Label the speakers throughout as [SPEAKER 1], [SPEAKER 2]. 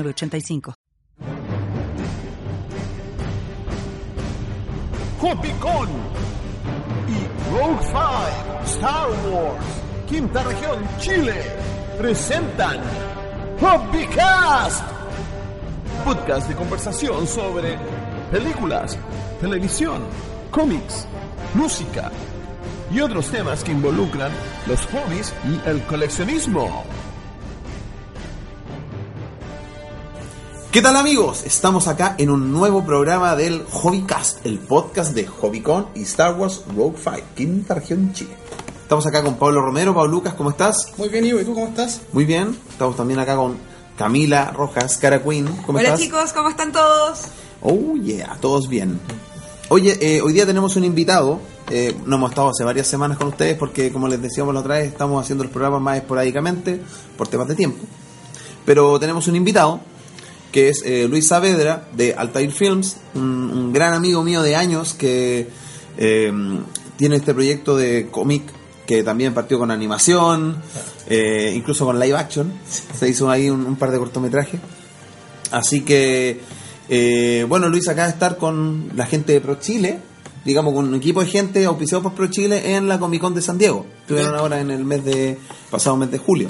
[SPEAKER 1] 8985. Copicón y Rogue 5 Star Wars, Quinta Región Chile, presentan Hobbycast, podcast de conversación sobre películas, televisión, cómics, música y otros temas que involucran los hobbies y el coleccionismo.
[SPEAKER 2] ¿Qué tal amigos? Estamos acá en un nuevo programa del Hobbycast, el podcast de Hobbycon y Star Wars Rogue 5, quinta región Chile. Estamos acá con Pablo Romero. Pablo Lucas, ¿cómo estás?
[SPEAKER 3] Muy bien, Ivo, ¿y tú cómo estás?
[SPEAKER 2] Muy bien. Estamos también acá con Camila Rojas, Cara Queen. ¿Cómo
[SPEAKER 4] Hola
[SPEAKER 2] estás?
[SPEAKER 4] chicos, ¿cómo están todos?
[SPEAKER 2] Oh yeah, todos bien. Oye, eh, hoy día tenemos un invitado. Eh, no hemos estado hace varias semanas con ustedes porque, como les decíamos la otra vez, estamos haciendo los programas más esporádicamente por temas de tiempo. Pero tenemos un invitado que es eh, Luis Saavedra de Altair Films, un, un gran amigo mío de años que eh, tiene este proyecto de cómic que también partió con animación, eh, incluso con live action. Se hizo ahí un, un par de cortometrajes. Así que, eh, bueno, Luis acaba de estar con la gente de Pro Chile, digamos, con un equipo de gente auspiciado por Pro Chile en la Comic Con de San Diego. Estuvieron ahora en el mes de, pasado mes de julio.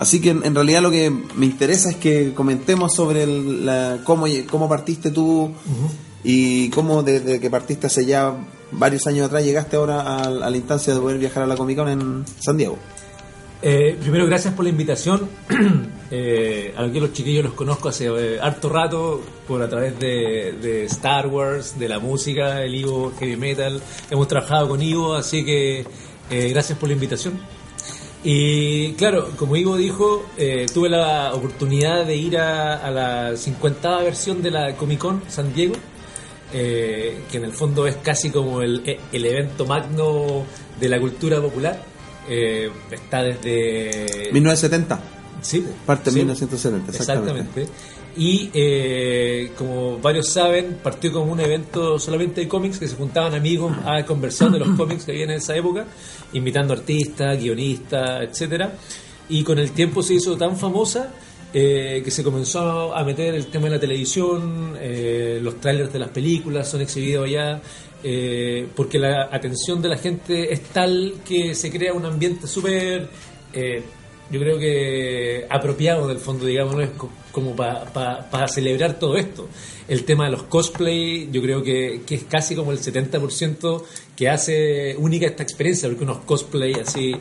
[SPEAKER 2] Así que en, en realidad lo que me interesa es que comentemos sobre el- la, cómo, cómo partiste tú y cómo desde que partiste hace ya varios años atrás llegaste ahora a, a la instancia de poder viajar a la Comic Con en San Diego.
[SPEAKER 5] Eh, primero, gracias por la invitación. eh, a los chiquillos los conozco hace eh, harto rato por a través de, de Star Wars, de la música, el Ivo Heavy Metal. Hemos trabajado con Ivo, así que eh, gracias por la invitación. Y claro, como Ivo dijo, eh, tuve la oportunidad de ir a, a la 50 versión de la Comic Con San Diego, eh, que en el fondo es casi como el, el evento magno de la cultura popular. Eh, está desde...
[SPEAKER 2] 1970.
[SPEAKER 5] Sí,
[SPEAKER 2] Parte de
[SPEAKER 5] sí,
[SPEAKER 2] 1970, exactamente.
[SPEAKER 5] Exactamente. Y eh, como varios saben, partió como un evento solamente de cómics, que se juntaban amigos a conversar de los cómics que había en esa época, invitando artistas, guionistas, etcétera. Y con el tiempo se hizo tan famosa eh, que se comenzó a meter el tema de la televisión, eh, los trailers de las películas son exhibidos allá, eh, porque la atención de la gente es tal que se crea un ambiente súper, yo creo que apropiado del fondo, digamos, ¿no? es co- como para celebrar todo esto. El tema de los cosplay, yo creo que, es casi como el 70% que hace única esta experiencia, porque unos cosplay así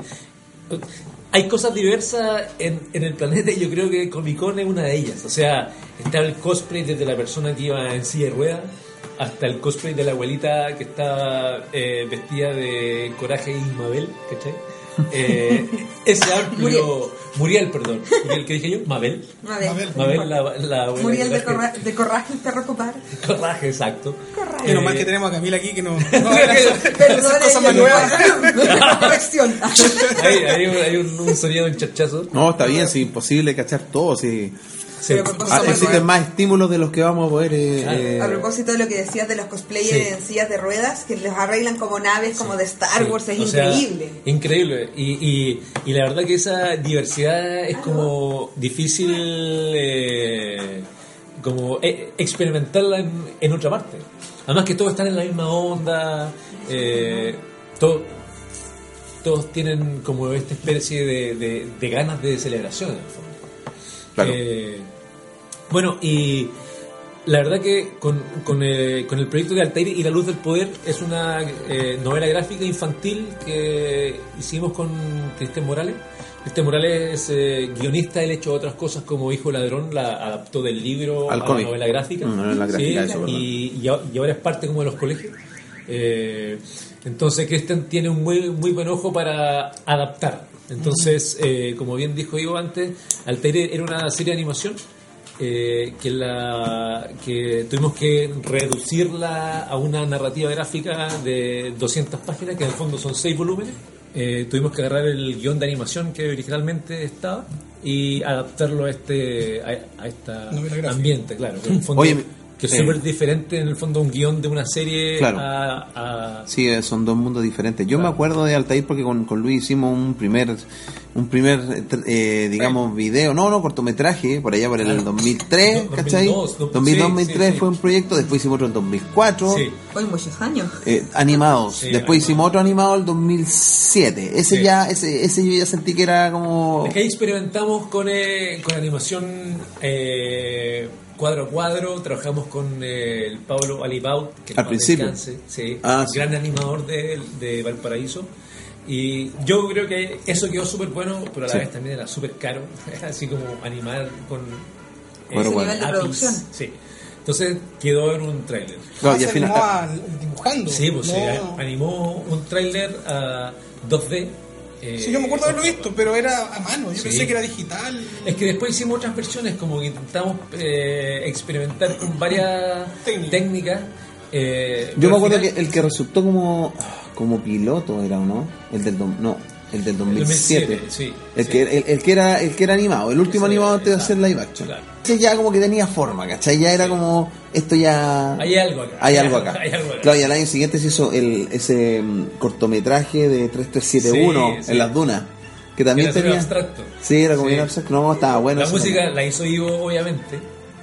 [SPEAKER 5] hay cosas diversas en, el planeta y yo creo que Comic Con es una de ellas. O sea, está el cosplay desde la persona que iba en silla de ruedas hasta el cosplay de la abuelita que está eh, vestida de Coraje y Mabel, ¿cachai? Eh, ese amplio... Muriel. perdón. Muriel, ¿qué dije yo? Mabel.
[SPEAKER 4] Mabel.
[SPEAKER 5] Mabel, la, la abuela
[SPEAKER 4] Muriel de,
[SPEAKER 5] Coraje.
[SPEAKER 4] corra- de Corraje, el perro copar.
[SPEAKER 5] Coraje, exacto.
[SPEAKER 4] Corraje.
[SPEAKER 3] Menos
[SPEAKER 5] Eh,
[SPEAKER 3] mal que tenemos a Camila aquí que no. no
[SPEAKER 4] Perdón,
[SPEAKER 3] cosas más nuevas.
[SPEAKER 4] Corrección.
[SPEAKER 5] Hay, hay un, hay un, un sonido, un chachazo.
[SPEAKER 2] No, está bien, sí, imposible cachar todo, sí.
[SPEAKER 5] Sí.
[SPEAKER 2] Ah, existen
[SPEAKER 4] nuevas.
[SPEAKER 2] más estímulos de los que vamos a poder... eh,
[SPEAKER 5] Claro.
[SPEAKER 2] eh,
[SPEAKER 4] A propósito de lo que decías de los cosplayers
[SPEAKER 5] Sí.
[SPEAKER 4] en sillas de ruedas, que los arreglan como naves, como de Star
[SPEAKER 5] Sí,
[SPEAKER 4] Wars, es
[SPEAKER 5] o sea,
[SPEAKER 4] increíble.
[SPEAKER 5] increíble. Y, y, y la verdad que esa diversidad es como difícil eh, como eh, experimentarla en, en otra parte. Además que todos están en la misma onda, eh, todo- todos tienen como esta especie de, de- de ganas de celebración en el fondo.
[SPEAKER 2] Claro.
[SPEAKER 5] Eh, bueno, y la verdad que con, con, eh, con el proyecto de Altair y la luz del poder es una eh, novela gráfica infantil que hicimos con Cristian Morales. Cristian Morales es eh, guionista, él ha hecho otras cosas como Hijo Ladrón, la adaptó del libro
[SPEAKER 2] Al
[SPEAKER 5] a la novela gráfica.
[SPEAKER 2] Mm, novela gráfica, eso, verdad.
[SPEAKER 5] y, y, a- y ahora es parte como de los colegios. Eh, entonces Cristian tiene un muy, muy buen ojo para adaptar. Entonces, eh, como bien dijo Ivo antes, Altair era una serie de animación eh, que, la, que tuvimos que reducirla a una narrativa gráfica de 200 páginas, que en el fondo son 6 volúmenes. Eh, tuvimos que agarrar el guion de animación que originalmente estaba y adaptarlo a este a, a este
[SPEAKER 3] gráfica.
[SPEAKER 5] ambiente, claro. Que, en el fondo-
[SPEAKER 2] Oye,
[SPEAKER 5] que es súper diferente en el fondo un guion de una serie
[SPEAKER 2] Claro.
[SPEAKER 5] a, a-
[SPEAKER 2] Sí, eh, son dos mundos diferentes. Yo
[SPEAKER 5] Claro.
[SPEAKER 2] me acuerdo de Altair porque con, con Luis hicimos un primer, un primer, eh, eh, digamos, video, no, no, cortometraje, por allá por el
[SPEAKER 5] Ah,
[SPEAKER 2] 2003,
[SPEAKER 5] do-
[SPEAKER 2] ¿cachai?
[SPEAKER 5] 2002, do-
[SPEAKER 2] 2002,
[SPEAKER 5] sí,
[SPEAKER 2] 2003
[SPEAKER 5] sí, sí.
[SPEAKER 2] fue un proyecto, después hicimos otro en 2004.
[SPEAKER 5] Sí.
[SPEAKER 4] Hoy muchos años.
[SPEAKER 2] eh, animados.
[SPEAKER 5] Sí,
[SPEAKER 2] Después hicimos otro animado el 2007. Ese
[SPEAKER 5] Sí.
[SPEAKER 2] ya, ese, ese yo ya sentí que era como.
[SPEAKER 5] Es que ahí experimentamos con, eh, con animación eh, cuadro a cuadro, trabajamos con eh, el Pablo Alibaut, que
[SPEAKER 2] Al principio.
[SPEAKER 5] descanse, sí,
[SPEAKER 2] Ah, sí.
[SPEAKER 5] gran animador de, de Valparaíso. Y yo creo que eso quedó súper bueno, pero a la
[SPEAKER 2] Sí.
[SPEAKER 5] vez también era súper caro, así como animar con
[SPEAKER 4] nivel de
[SPEAKER 5] lápiz.
[SPEAKER 4] producción.
[SPEAKER 5] Sí. Entonces quedó en un tráiler.
[SPEAKER 2] Claro,
[SPEAKER 3] Ah,
[SPEAKER 2] y
[SPEAKER 3] se
[SPEAKER 2] al final-
[SPEAKER 3] animó al- dibujando.
[SPEAKER 5] Sí, pues
[SPEAKER 3] no.
[SPEAKER 5] animó un tráiler a 2D. Eh,
[SPEAKER 3] Sí, yo me acuerdo haberlo visto, pero era a mano. Yo
[SPEAKER 5] Sí.
[SPEAKER 3] pensé que era digital.
[SPEAKER 5] Es que después hicimos otras versiones, como que intentamos eh, experimentar con varias
[SPEAKER 3] Técnicas.
[SPEAKER 5] técnicas. eh,
[SPEAKER 2] Yo me acuerdo
[SPEAKER 5] final-
[SPEAKER 2] que el que resultó como, como piloto era, ¿o no? El del, dom- no, el del 2007.
[SPEAKER 5] 2007, sí,
[SPEAKER 2] el,
[SPEAKER 5] sí.
[SPEAKER 2] Que, el, el que era, el que era animado, el último
[SPEAKER 5] Ese,
[SPEAKER 2] animado antes de hacer live action.
[SPEAKER 5] claro.
[SPEAKER 2] Ese ya como que tenía forma, ¿cachai? Ya era
[SPEAKER 5] Sí.
[SPEAKER 2] como, esto ya...
[SPEAKER 5] Hay algo acá.
[SPEAKER 2] Hay algo acá.
[SPEAKER 5] Hay algo acá.
[SPEAKER 2] Claro, y al año siguiente se hizo el, ese mm, cortometraje de 3371
[SPEAKER 5] Sí, sí.
[SPEAKER 2] en las dunas. Que también
[SPEAKER 5] Era
[SPEAKER 2] tenía...
[SPEAKER 5] abstracto.
[SPEAKER 2] Sí, era como bien abstracto. No, estaba bueno.
[SPEAKER 5] la música
[SPEAKER 2] también.
[SPEAKER 5] la hizo Ivo, obviamente.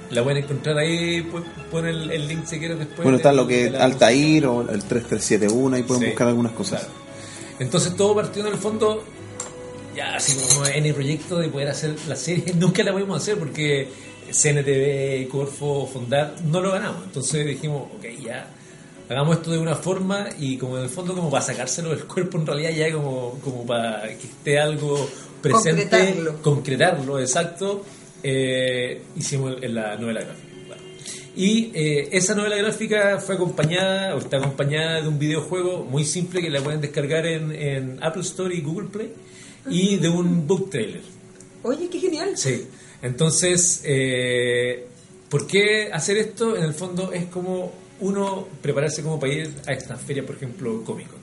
[SPEAKER 5] La pueden encontrar ahí, pu- pon el, el link si quieres después.
[SPEAKER 2] Bueno, está lo que Altair o el 3371, ahí pueden buscar algunas cosas.
[SPEAKER 5] claro. Entonces todo partió en el fondo, ya así como en el proyecto de poder hacer la serie, nunca la pudimos hacer porque CNTV, Corfo, Fondar, no lo ganamos. Entonces dijimos, ok, ya, hagamos esto de una forma y como en el fondo como para sacárselo del cuerpo en realidad ya como, como para que esté algo presente,
[SPEAKER 4] Concretarlo.
[SPEAKER 5] concretarlo, exacto, eh, hicimos en la novela gráfica. Y eh, esa novela gráfica fue acompañada, o está acompañada de un videojuego muy simple que la pueden descargar en, en Apple Store y Google Play, y de un book trailer.
[SPEAKER 4] Oye, qué genial.
[SPEAKER 5] Sí. Entonces, eh, ¿por qué hacer esto? En el fondo es como uno prepararse como para ir a estas ferias, por ejemplo, Comic Con.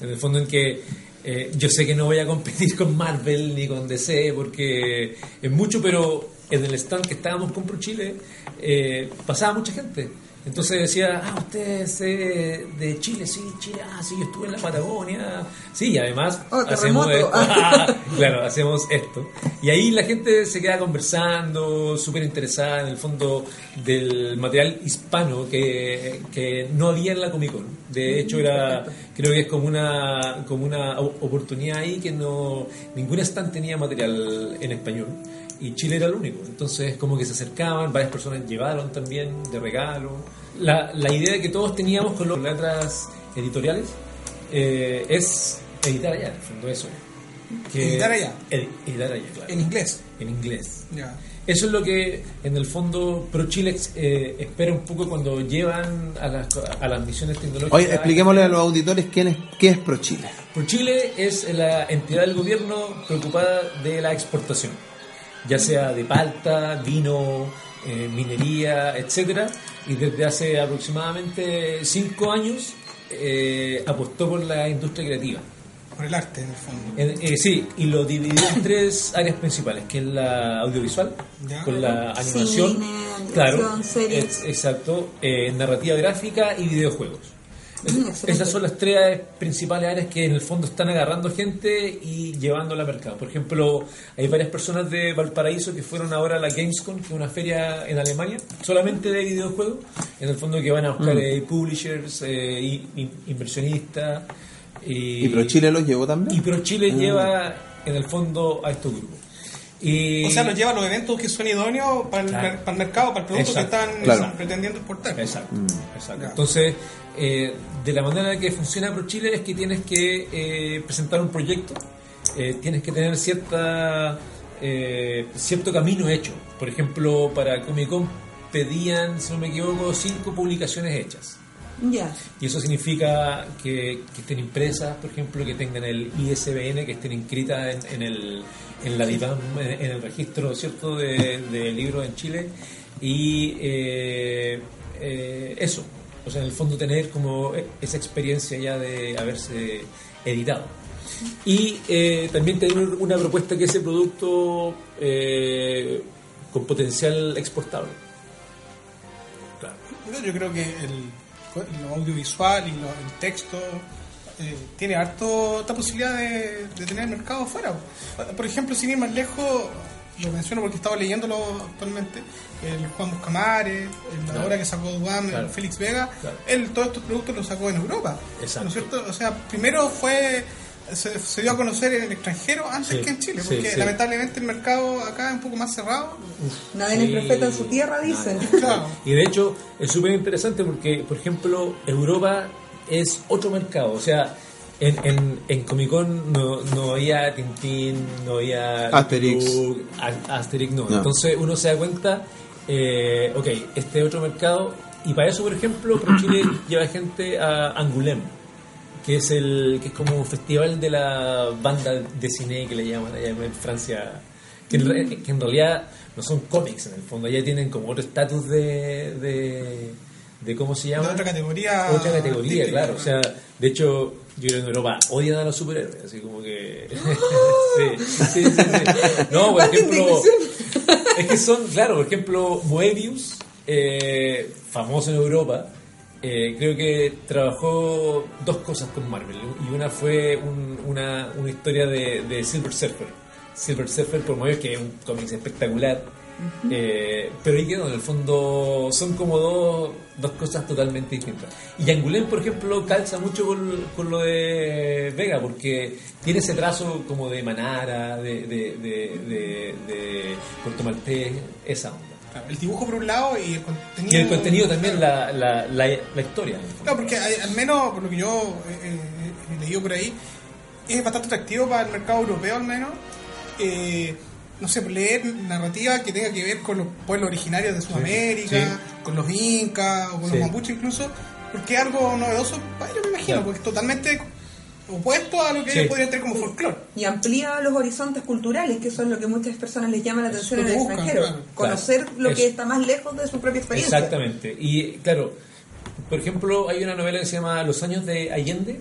[SPEAKER 5] En el fondo en que eh, yo sé que no voy a competir con Marvel ni con DC porque es mucho, pero en el stand que estábamos con Pro Chile eh, pasaba mucha gente. Entonces decía, ah, usted es eh, de Chile, sí, Chile, ah, sí, yo estuve en la Patagonia. Sí, y además
[SPEAKER 4] Oh,
[SPEAKER 5] hacemos esto. claro, hacemos esto. Y ahí la gente se queda conversando, súper interesada en el fondo del material hispano que, que no había en la Comic Con. De hecho, era creo que es como una, como una oportunidad ahí que no ningún stand tenía material en español. Y Chile era el único. Entonces, como que se acercaban, varias personas llevaron también de regalo. La, la idea que todos teníamos con las letras editoriales eh, es editar allá, en el fondo, eso. Que-
[SPEAKER 3] ¿Editar allá?
[SPEAKER 5] edi- editar allá, claro.
[SPEAKER 3] En inglés.
[SPEAKER 5] En inglés.
[SPEAKER 3] Ya.
[SPEAKER 5] Eso es lo que en el fondo Pro Chile eh, espera un poco cuando llevan a las, a las misiones tecnológicas.
[SPEAKER 2] Oye, expliquémosle a los auditores quién es, qué es Pro Chile.
[SPEAKER 5] Pro Chile es la entidad del gobierno preocupada de la exportación, ya sea de palta, vino, eh, minería, etcétera, y desde hace aproximadamente cinco años eh, apostó por la industria creativa.
[SPEAKER 3] Por el arte, en el fondo.
[SPEAKER 5] Eh, sí, y lo dividió en tres áreas principales, que es la audiovisual,
[SPEAKER 3] Ya.
[SPEAKER 5] con la animación,
[SPEAKER 4] Cine, animación,
[SPEAKER 5] claro,
[SPEAKER 4] series.
[SPEAKER 5] exacto, eh, narrativa gráfica y videojuegos. Esas son las tres principales áreas que en el fondo están agarrando gente y llevándola al mercado. Por ejemplo, hay varias personas de Valparaíso que fueron ahora a la Gamescom, que es una feria en Alemania, solamente de videojuegos, en el fondo que van a buscar
[SPEAKER 2] Mm.
[SPEAKER 5] eh, publishers, eh, y- y- inversionistas. Y,
[SPEAKER 2] ¿Y Pro Chile los llevó también?
[SPEAKER 5] y Pro Chile
[SPEAKER 2] Ah.
[SPEAKER 5] lleva en el fondo a estos grupos. Y,
[SPEAKER 3] O sea, nos lleva a los eventos que son idóneos para el,
[SPEAKER 5] Claro.
[SPEAKER 3] para el mercado, para el producto
[SPEAKER 5] Exacto.
[SPEAKER 3] que están
[SPEAKER 2] Claro.
[SPEAKER 3] pretendiendo exportar.
[SPEAKER 5] Exacto,
[SPEAKER 2] Mm.
[SPEAKER 5] exacto. Entonces, eh, de la manera que funciona Pro Chile es que tienes que eh, presentar un proyecto, eh, tienes que tener cierta eh, cierto camino hecho. Por ejemplo, para Comic Con pedían, si no me equivoco, cinco publicaciones hechas.
[SPEAKER 4] Ya.
[SPEAKER 5] Y eso significa que, que estén impresas, por ejemplo, que tengan el ISBN, que estén inscritas en, en el, en la DIVAM, en, el registro cierto de, de libros en Chile. Y eh, eh, eso, o sea, en el fondo tener como esa experiencia ya de haberse editado. Y eh, también tener una propuesta que ese producto eh, con potencial exportable. Claro.
[SPEAKER 3] Yo creo que el, lo audiovisual y lo- el texto eh, tiene harto esta posibilidad de, de tener mercado afuera. Por ejemplo, sin ir más lejos, lo menciono porque estaba leyéndolo actualmente, el Juan Buscamares, el- la
[SPEAKER 5] Claro.
[SPEAKER 3] obra que sacó Duan,
[SPEAKER 5] Claro.
[SPEAKER 3] el Félix Vega,
[SPEAKER 5] Claro.
[SPEAKER 3] él todos estos productos los sacó en Europa.
[SPEAKER 5] Exacto.
[SPEAKER 3] ¿No es cierto? O sea, primero fue... Se, se dio a conocer en el extranjero antes
[SPEAKER 5] Sí,
[SPEAKER 3] que en Chile, porque
[SPEAKER 5] sí.
[SPEAKER 3] lamentablemente el mercado acá es un poco más cerrado.
[SPEAKER 4] Nadie
[SPEAKER 5] Sí.
[SPEAKER 4] es profeta en su tierra, dicen.
[SPEAKER 3] Claro.
[SPEAKER 5] Y de hecho es súper interesante porque, por ejemplo, Europa es otro mercado. O sea, en, en, en Comic Con no, no había Tintín, no había
[SPEAKER 2] Asterix.
[SPEAKER 5] Asterix, no.
[SPEAKER 2] No.
[SPEAKER 5] Entonces uno se da cuenta, eh, ok, este es otro mercado. Y para eso, por ejemplo, Pro Chile lleva gente a Angoulême, que es el que es como un festival de la banda de cine que le llaman allá en Francia, que en, que en realidad no son cómics en el fondo, ya tienen como otro estatus de, de, de cómo se llama.
[SPEAKER 3] De otra categoría
[SPEAKER 5] Otra categoría, claro. O sea, de hecho, yo creo que en Europa odian a los superhéroes, así como que... sí, sí, sí, sí. No, por ejemplo... Es que son, claro, por ejemplo, Moebius, eh, famoso en Europa, eh, creo que trabajó dos cosas con Marvel. Y una fue un- una, una historia de, de Silver Surfer. Silver Surfer por Moebius, que es un cómic espectacular. Eh, pero ahí quedó, en el fondo son como dos, dos cosas totalmente distintas. Y Angoulême, por ejemplo, calza mucho con, con lo de Vega, porque tiene ese trazo como de Manara, de, de, de, de, de Puerto Maltés, esa onda.
[SPEAKER 3] Claro, el dibujo por un lado y el contenido.
[SPEAKER 5] Y el contenido también, la, la, la, la historia.
[SPEAKER 3] Claro, porque hay- al menos por lo que yo eh, eh, he leído por ahí, es bastante atractivo para el mercado europeo al menos. Eh, no sé, leer narrativa que tenga que ver con los pueblos originarios de Sudamérica,
[SPEAKER 5] sí.
[SPEAKER 3] con los incas o con
[SPEAKER 5] Sí.
[SPEAKER 3] los mapuches incluso, porque es algo novedoso ellos me imagino,
[SPEAKER 5] Claro.
[SPEAKER 3] porque es totalmente opuesto a lo que
[SPEAKER 5] Sí.
[SPEAKER 3] ellos podrían tener como folclore.
[SPEAKER 4] Y amplía los horizontes culturales, que eso es lo que muchas personas les llama la atención en el
[SPEAKER 3] buscan,
[SPEAKER 4] extranjero.
[SPEAKER 3] claro.
[SPEAKER 4] Conocer
[SPEAKER 5] Claro.
[SPEAKER 4] lo que está más lejos de su propia experiencia.
[SPEAKER 5] Exactamente. Y claro, por ejemplo, hay una novela que se llama Los años de Allende,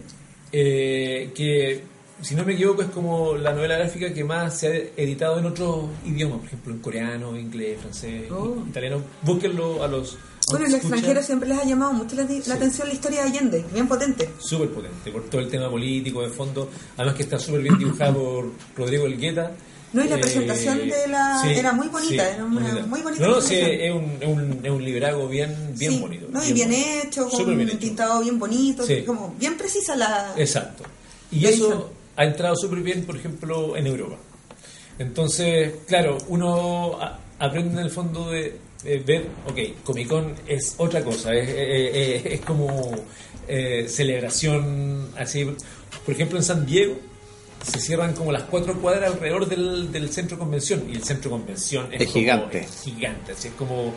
[SPEAKER 5] eh, que si no me equivoco es como la novela gráfica que más se ha editado en otros idiomas, por ejemplo en coreano, inglés, francés,
[SPEAKER 4] Oh.
[SPEAKER 5] italiano. Búsquenlo a los...
[SPEAKER 4] Bueno, el extranjero siempre les ha llamado mucho la, la atención la historia de Allende, bien potente.
[SPEAKER 5] Súper potente, por todo el tema político de fondo. Además que está súper bien dibujado por Rodrigo Elgueta.
[SPEAKER 4] No, y la presentación de la- era muy bonita, era una muy bonita
[SPEAKER 5] No, no, sí, es un, es un, es un librago bien, bien
[SPEAKER 4] Sí,
[SPEAKER 5] bonito.
[SPEAKER 4] ¿no? Y bien hecho, con
[SPEAKER 5] bien
[SPEAKER 4] un
[SPEAKER 5] hecho.
[SPEAKER 4] pintado bien bonito,
[SPEAKER 5] Sí.
[SPEAKER 4] como bien precisa la...
[SPEAKER 5] Exacto. Y eso. Ha entrado súper bien, por ejemplo, en Europa. Entonces, claro, uno aprende en el fondo de, de ver, ok, Comic Con es otra cosa, es, es- es- es como eh, celebración, así. Por ejemplo, en San Diego se cierran como las cuatro cuadras alrededor del, del centro de convención y el centro de convención es,
[SPEAKER 2] Es
[SPEAKER 5] como-
[SPEAKER 2] gigante.
[SPEAKER 5] es gigante, así es como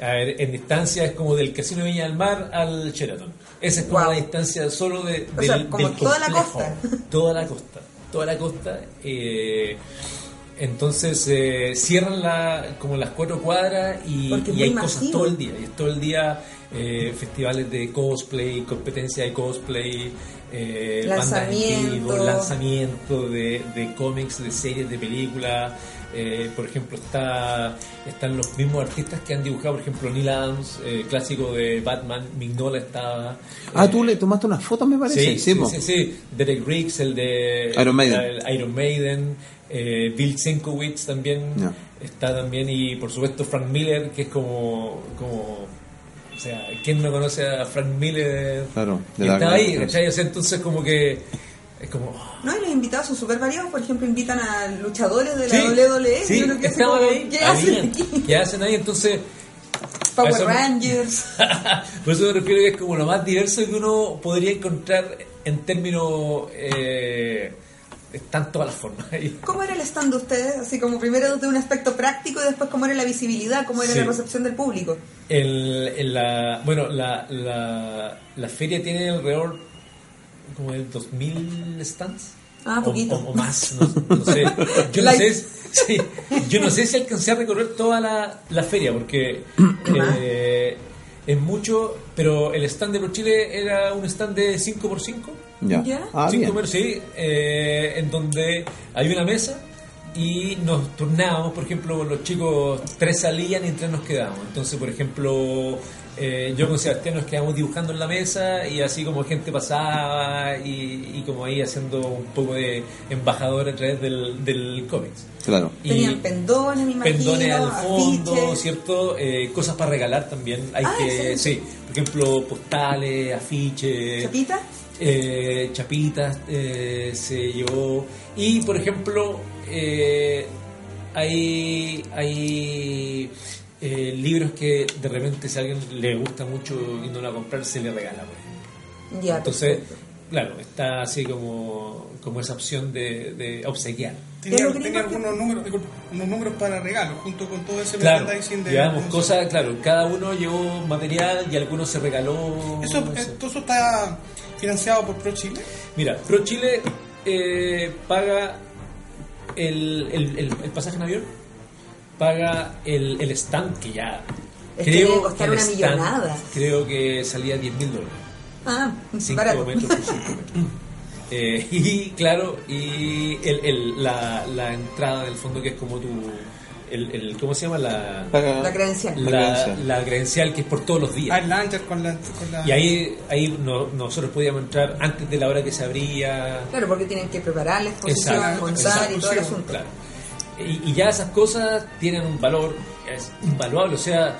[SPEAKER 5] a ver, en distancia es como del Casino de Viña del Mar al Sheraton. Esa es como
[SPEAKER 4] Wow.
[SPEAKER 5] la distancia solo de, del,
[SPEAKER 4] sea, como
[SPEAKER 5] del
[SPEAKER 4] toda la costa.
[SPEAKER 5] Toda la costa. Toda la costa. eh, entonces eh, cierran la, como las cuatro cuadras y, hay cosas
[SPEAKER 4] masivo.
[SPEAKER 5] todo el día. Y es todo el día eh, festivales de cosplay, competencia de cosplay, eh, bandas en
[SPEAKER 4] Lanzamiento.
[SPEAKER 5] vivo, lanzamiento de, de cómics, de series, de películas. Eh, por ejemplo, está están los mismos artistas que han dibujado, por ejemplo, Neil Adams, eh, clásico de Batman, Mignola estaba.
[SPEAKER 2] Ah,
[SPEAKER 5] eh,
[SPEAKER 2] tú le tomaste unas fotos, me parece.
[SPEAKER 5] Sí, sí, sí, sí. Derek Riggs, el de
[SPEAKER 2] Iron Maiden.
[SPEAKER 5] el Iron Maiden, eh, Bill Sienkiewicz también está también y por supuesto Frank Miller que es como como o sea, ¿quién no conoce a Frank Miller?
[SPEAKER 2] Claro, de la
[SPEAKER 5] está ahí. ¿cachai? O sea, entonces como que es como oh,
[SPEAKER 4] No, y los invitados son súper variados, por ejemplo, invitan a luchadores de la
[SPEAKER 5] Sí,
[SPEAKER 4] WWE,
[SPEAKER 5] sí,
[SPEAKER 4] que hace
[SPEAKER 5] estaba
[SPEAKER 4] como,
[SPEAKER 5] ahí,
[SPEAKER 4] ¿qué hacen
[SPEAKER 5] habían,
[SPEAKER 4] aquí?
[SPEAKER 5] ¿Qué hacen ahí? Entonces,
[SPEAKER 4] Power
[SPEAKER 5] Eso-
[SPEAKER 4] Rangers.
[SPEAKER 5] por eso me refiero que es como lo más diverso que uno podría encontrar en términos eh, están todas las formas ahí.
[SPEAKER 4] ¿Cómo era el stand de ustedes? Así como primero de un aspecto práctico y después cómo era la visibilidad, cómo era
[SPEAKER 5] Sí.
[SPEAKER 4] la recepción del público.
[SPEAKER 5] El, el- la, bueno, la, la, la feria tiene alrededor como de 2.000 stands.
[SPEAKER 4] Ah, poquito.
[SPEAKER 5] O, o más, no, no sé. Yo no sé, si- sí, yo no sé si alcancé a recorrer toda la, la feria, porque eh, es mucho, pero el stand de ProChile era un stand de 5x5.
[SPEAKER 2] Ya.
[SPEAKER 4] ¿Ya?
[SPEAKER 2] Ah,
[SPEAKER 5] Cinco
[SPEAKER 2] bien.
[SPEAKER 5] metros, sí, eh, en donde hay una mesa y nos turnábamos, por ejemplo, los chicos tres salían y tres nos quedábamos. Entonces, por ejemplo, eh, yo con Sebastián nos quedamos dibujando en la mesa y así como gente pasaba y, y como ahí haciendo un poco de embajador a través del, del cómics.
[SPEAKER 2] Claro.
[SPEAKER 5] Y
[SPEAKER 4] Tenían pendones, me imagino,
[SPEAKER 5] pendones al fondo,
[SPEAKER 4] afiches.
[SPEAKER 5] ¿cierto? Eh, cosas para regalar también. Hay
[SPEAKER 4] Ah,
[SPEAKER 5] que,
[SPEAKER 4] ¿en
[SPEAKER 5] sí, por ejemplo, postales, afiches.
[SPEAKER 4] ¿Chapita?
[SPEAKER 5] Eh, chapitas eh, se llevó y por ejemplo eh, hay hay eh, libros que de repente si a alguien le gusta mucho y no lo va a comprar se le regala por ejemplo.
[SPEAKER 4] Ya,
[SPEAKER 5] entonces
[SPEAKER 4] perfecto.
[SPEAKER 5] claro está así como como esa opción de, de obsequiar
[SPEAKER 3] Tenía, algunos números, disculpa, unos números para regalos, junto con todo ese
[SPEAKER 5] claro
[SPEAKER 3] merchandising de. de-
[SPEAKER 5] cosas claro cada uno llevó material y algunos se regaló
[SPEAKER 3] Eso,
[SPEAKER 5] no sé.
[SPEAKER 3] todo eso está financiado por Pro Chile.
[SPEAKER 5] Mira, Pro Chile eh, paga el, el, el- el pasaje en avión, paga el, el stand que ya.
[SPEAKER 4] Es que debe costar
[SPEAKER 5] el
[SPEAKER 4] una millonada.
[SPEAKER 5] Creo que salía 10 mil dólares.
[SPEAKER 4] Ah,
[SPEAKER 5] 5
[SPEAKER 4] barato.
[SPEAKER 5] metros por 5 metros. Eh, y claro, y el, el- la, la entrada del fondo que es como tu. El, el- ¿Cómo se llama? La,
[SPEAKER 4] La credencial.
[SPEAKER 2] La
[SPEAKER 5] la,
[SPEAKER 2] credencial.
[SPEAKER 5] la credencial que es por todos los días.
[SPEAKER 3] Ah, el Launcher con la. Con la
[SPEAKER 5] Y ahí, ahí no- nosotros podíamos entrar antes de la hora que se abría.
[SPEAKER 4] Claro, porque tienen que preparar la exposición,
[SPEAKER 5] Exacto,
[SPEAKER 4] montar y todo el asunto.
[SPEAKER 5] Claro. Y, y ya esas cosas tienen un valor es invaluable. O sea,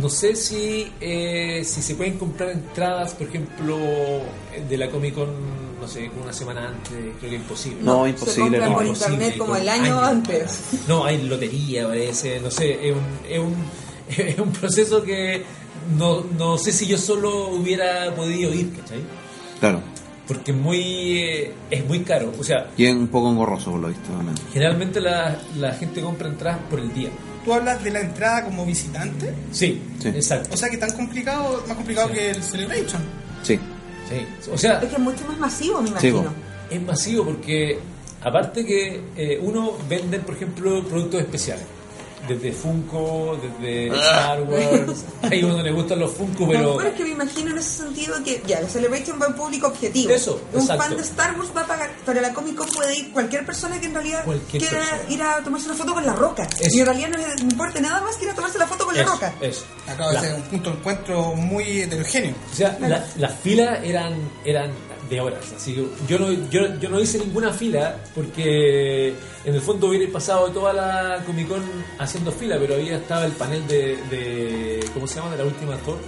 [SPEAKER 5] no sé si, eh, si se pueden comprar entradas, por ejemplo, de la Comic Con, no sé, una semana antes, creo que es imposible.
[SPEAKER 2] No,
[SPEAKER 4] Se
[SPEAKER 2] imposible.
[SPEAKER 4] compran
[SPEAKER 2] no.
[SPEAKER 4] por
[SPEAKER 5] Imposible,
[SPEAKER 4] internet como el año
[SPEAKER 5] años.
[SPEAKER 4] antes.
[SPEAKER 5] No, hay lotería, parece, no sé, es un, es un, es un proceso que no, no sé si yo solo hubiera podido ir, ¿cachai?
[SPEAKER 2] Claro.
[SPEAKER 5] Porque es muy, eh, es muy caro. O sea,
[SPEAKER 2] Y es un poco engorroso, por lo visto. también.
[SPEAKER 5] generalmente la, la gente compra entradas por el día.
[SPEAKER 3] ¿Tú hablas de la entrada como visitante?
[SPEAKER 5] Sí,
[SPEAKER 2] Sí.
[SPEAKER 5] exacto.
[SPEAKER 3] O sea que tan complicado, más complicado
[SPEAKER 5] Sí.
[SPEAKER 3] que el Celebration.
[SPEAKER 2] Sí.
[SPEAKER 5] Sí. O sea,
[SPEAKER 4] Es que es mucho más masivo, me imagino.
[SPEAKER 5] es masivo porque aparte que eh, uno vende, por ejemplo, productos especiales. Desde Funko, desde Star Wars. Hay uno le gustan los Funko, pero...
[SPEAKER 4] Pero es que me imagino en ese sentido que ya, la Celebration va a un público objetivo.
[SPEAKER 5] Eso,
[SPEAKER 4] Un
[SPEAKER 5] exacto.
[SPEAKER 4] fan de Star Wars va a pagar, pero a la Comic Con puede ir cualquier persona que en realidad
[SPEAKER 5] Cualquier
[SPEAKER 4] quiera
[SPEAKER 5] persona.
[SPEAKER 4] ir a tomarse una foto con la roca.
[SPEAKER 5] Eso.
[SPEAKER 4] Y en realidad no le importa nada más que ir a tomarse la foto con la
[SPEAKER 5] Eso,
[SPEAKER 4] roca.
[SPEAKER 5] eso.
[SPEAKER 3] Acaba de
[SPEAKER 5] La-
[SPEAKER 3] ser un punto de encuentro muy heterogéneo.
[SPEAKER 5] O sea, la- las filas eran, eran de horas. Así que yo no, yo, yo no hice ninguna fila porque en el fondo hubiera pasado toda la Comic Con haciendo fila, pero había estaba el panel de, de ¿cómo se llama? De la última Thor.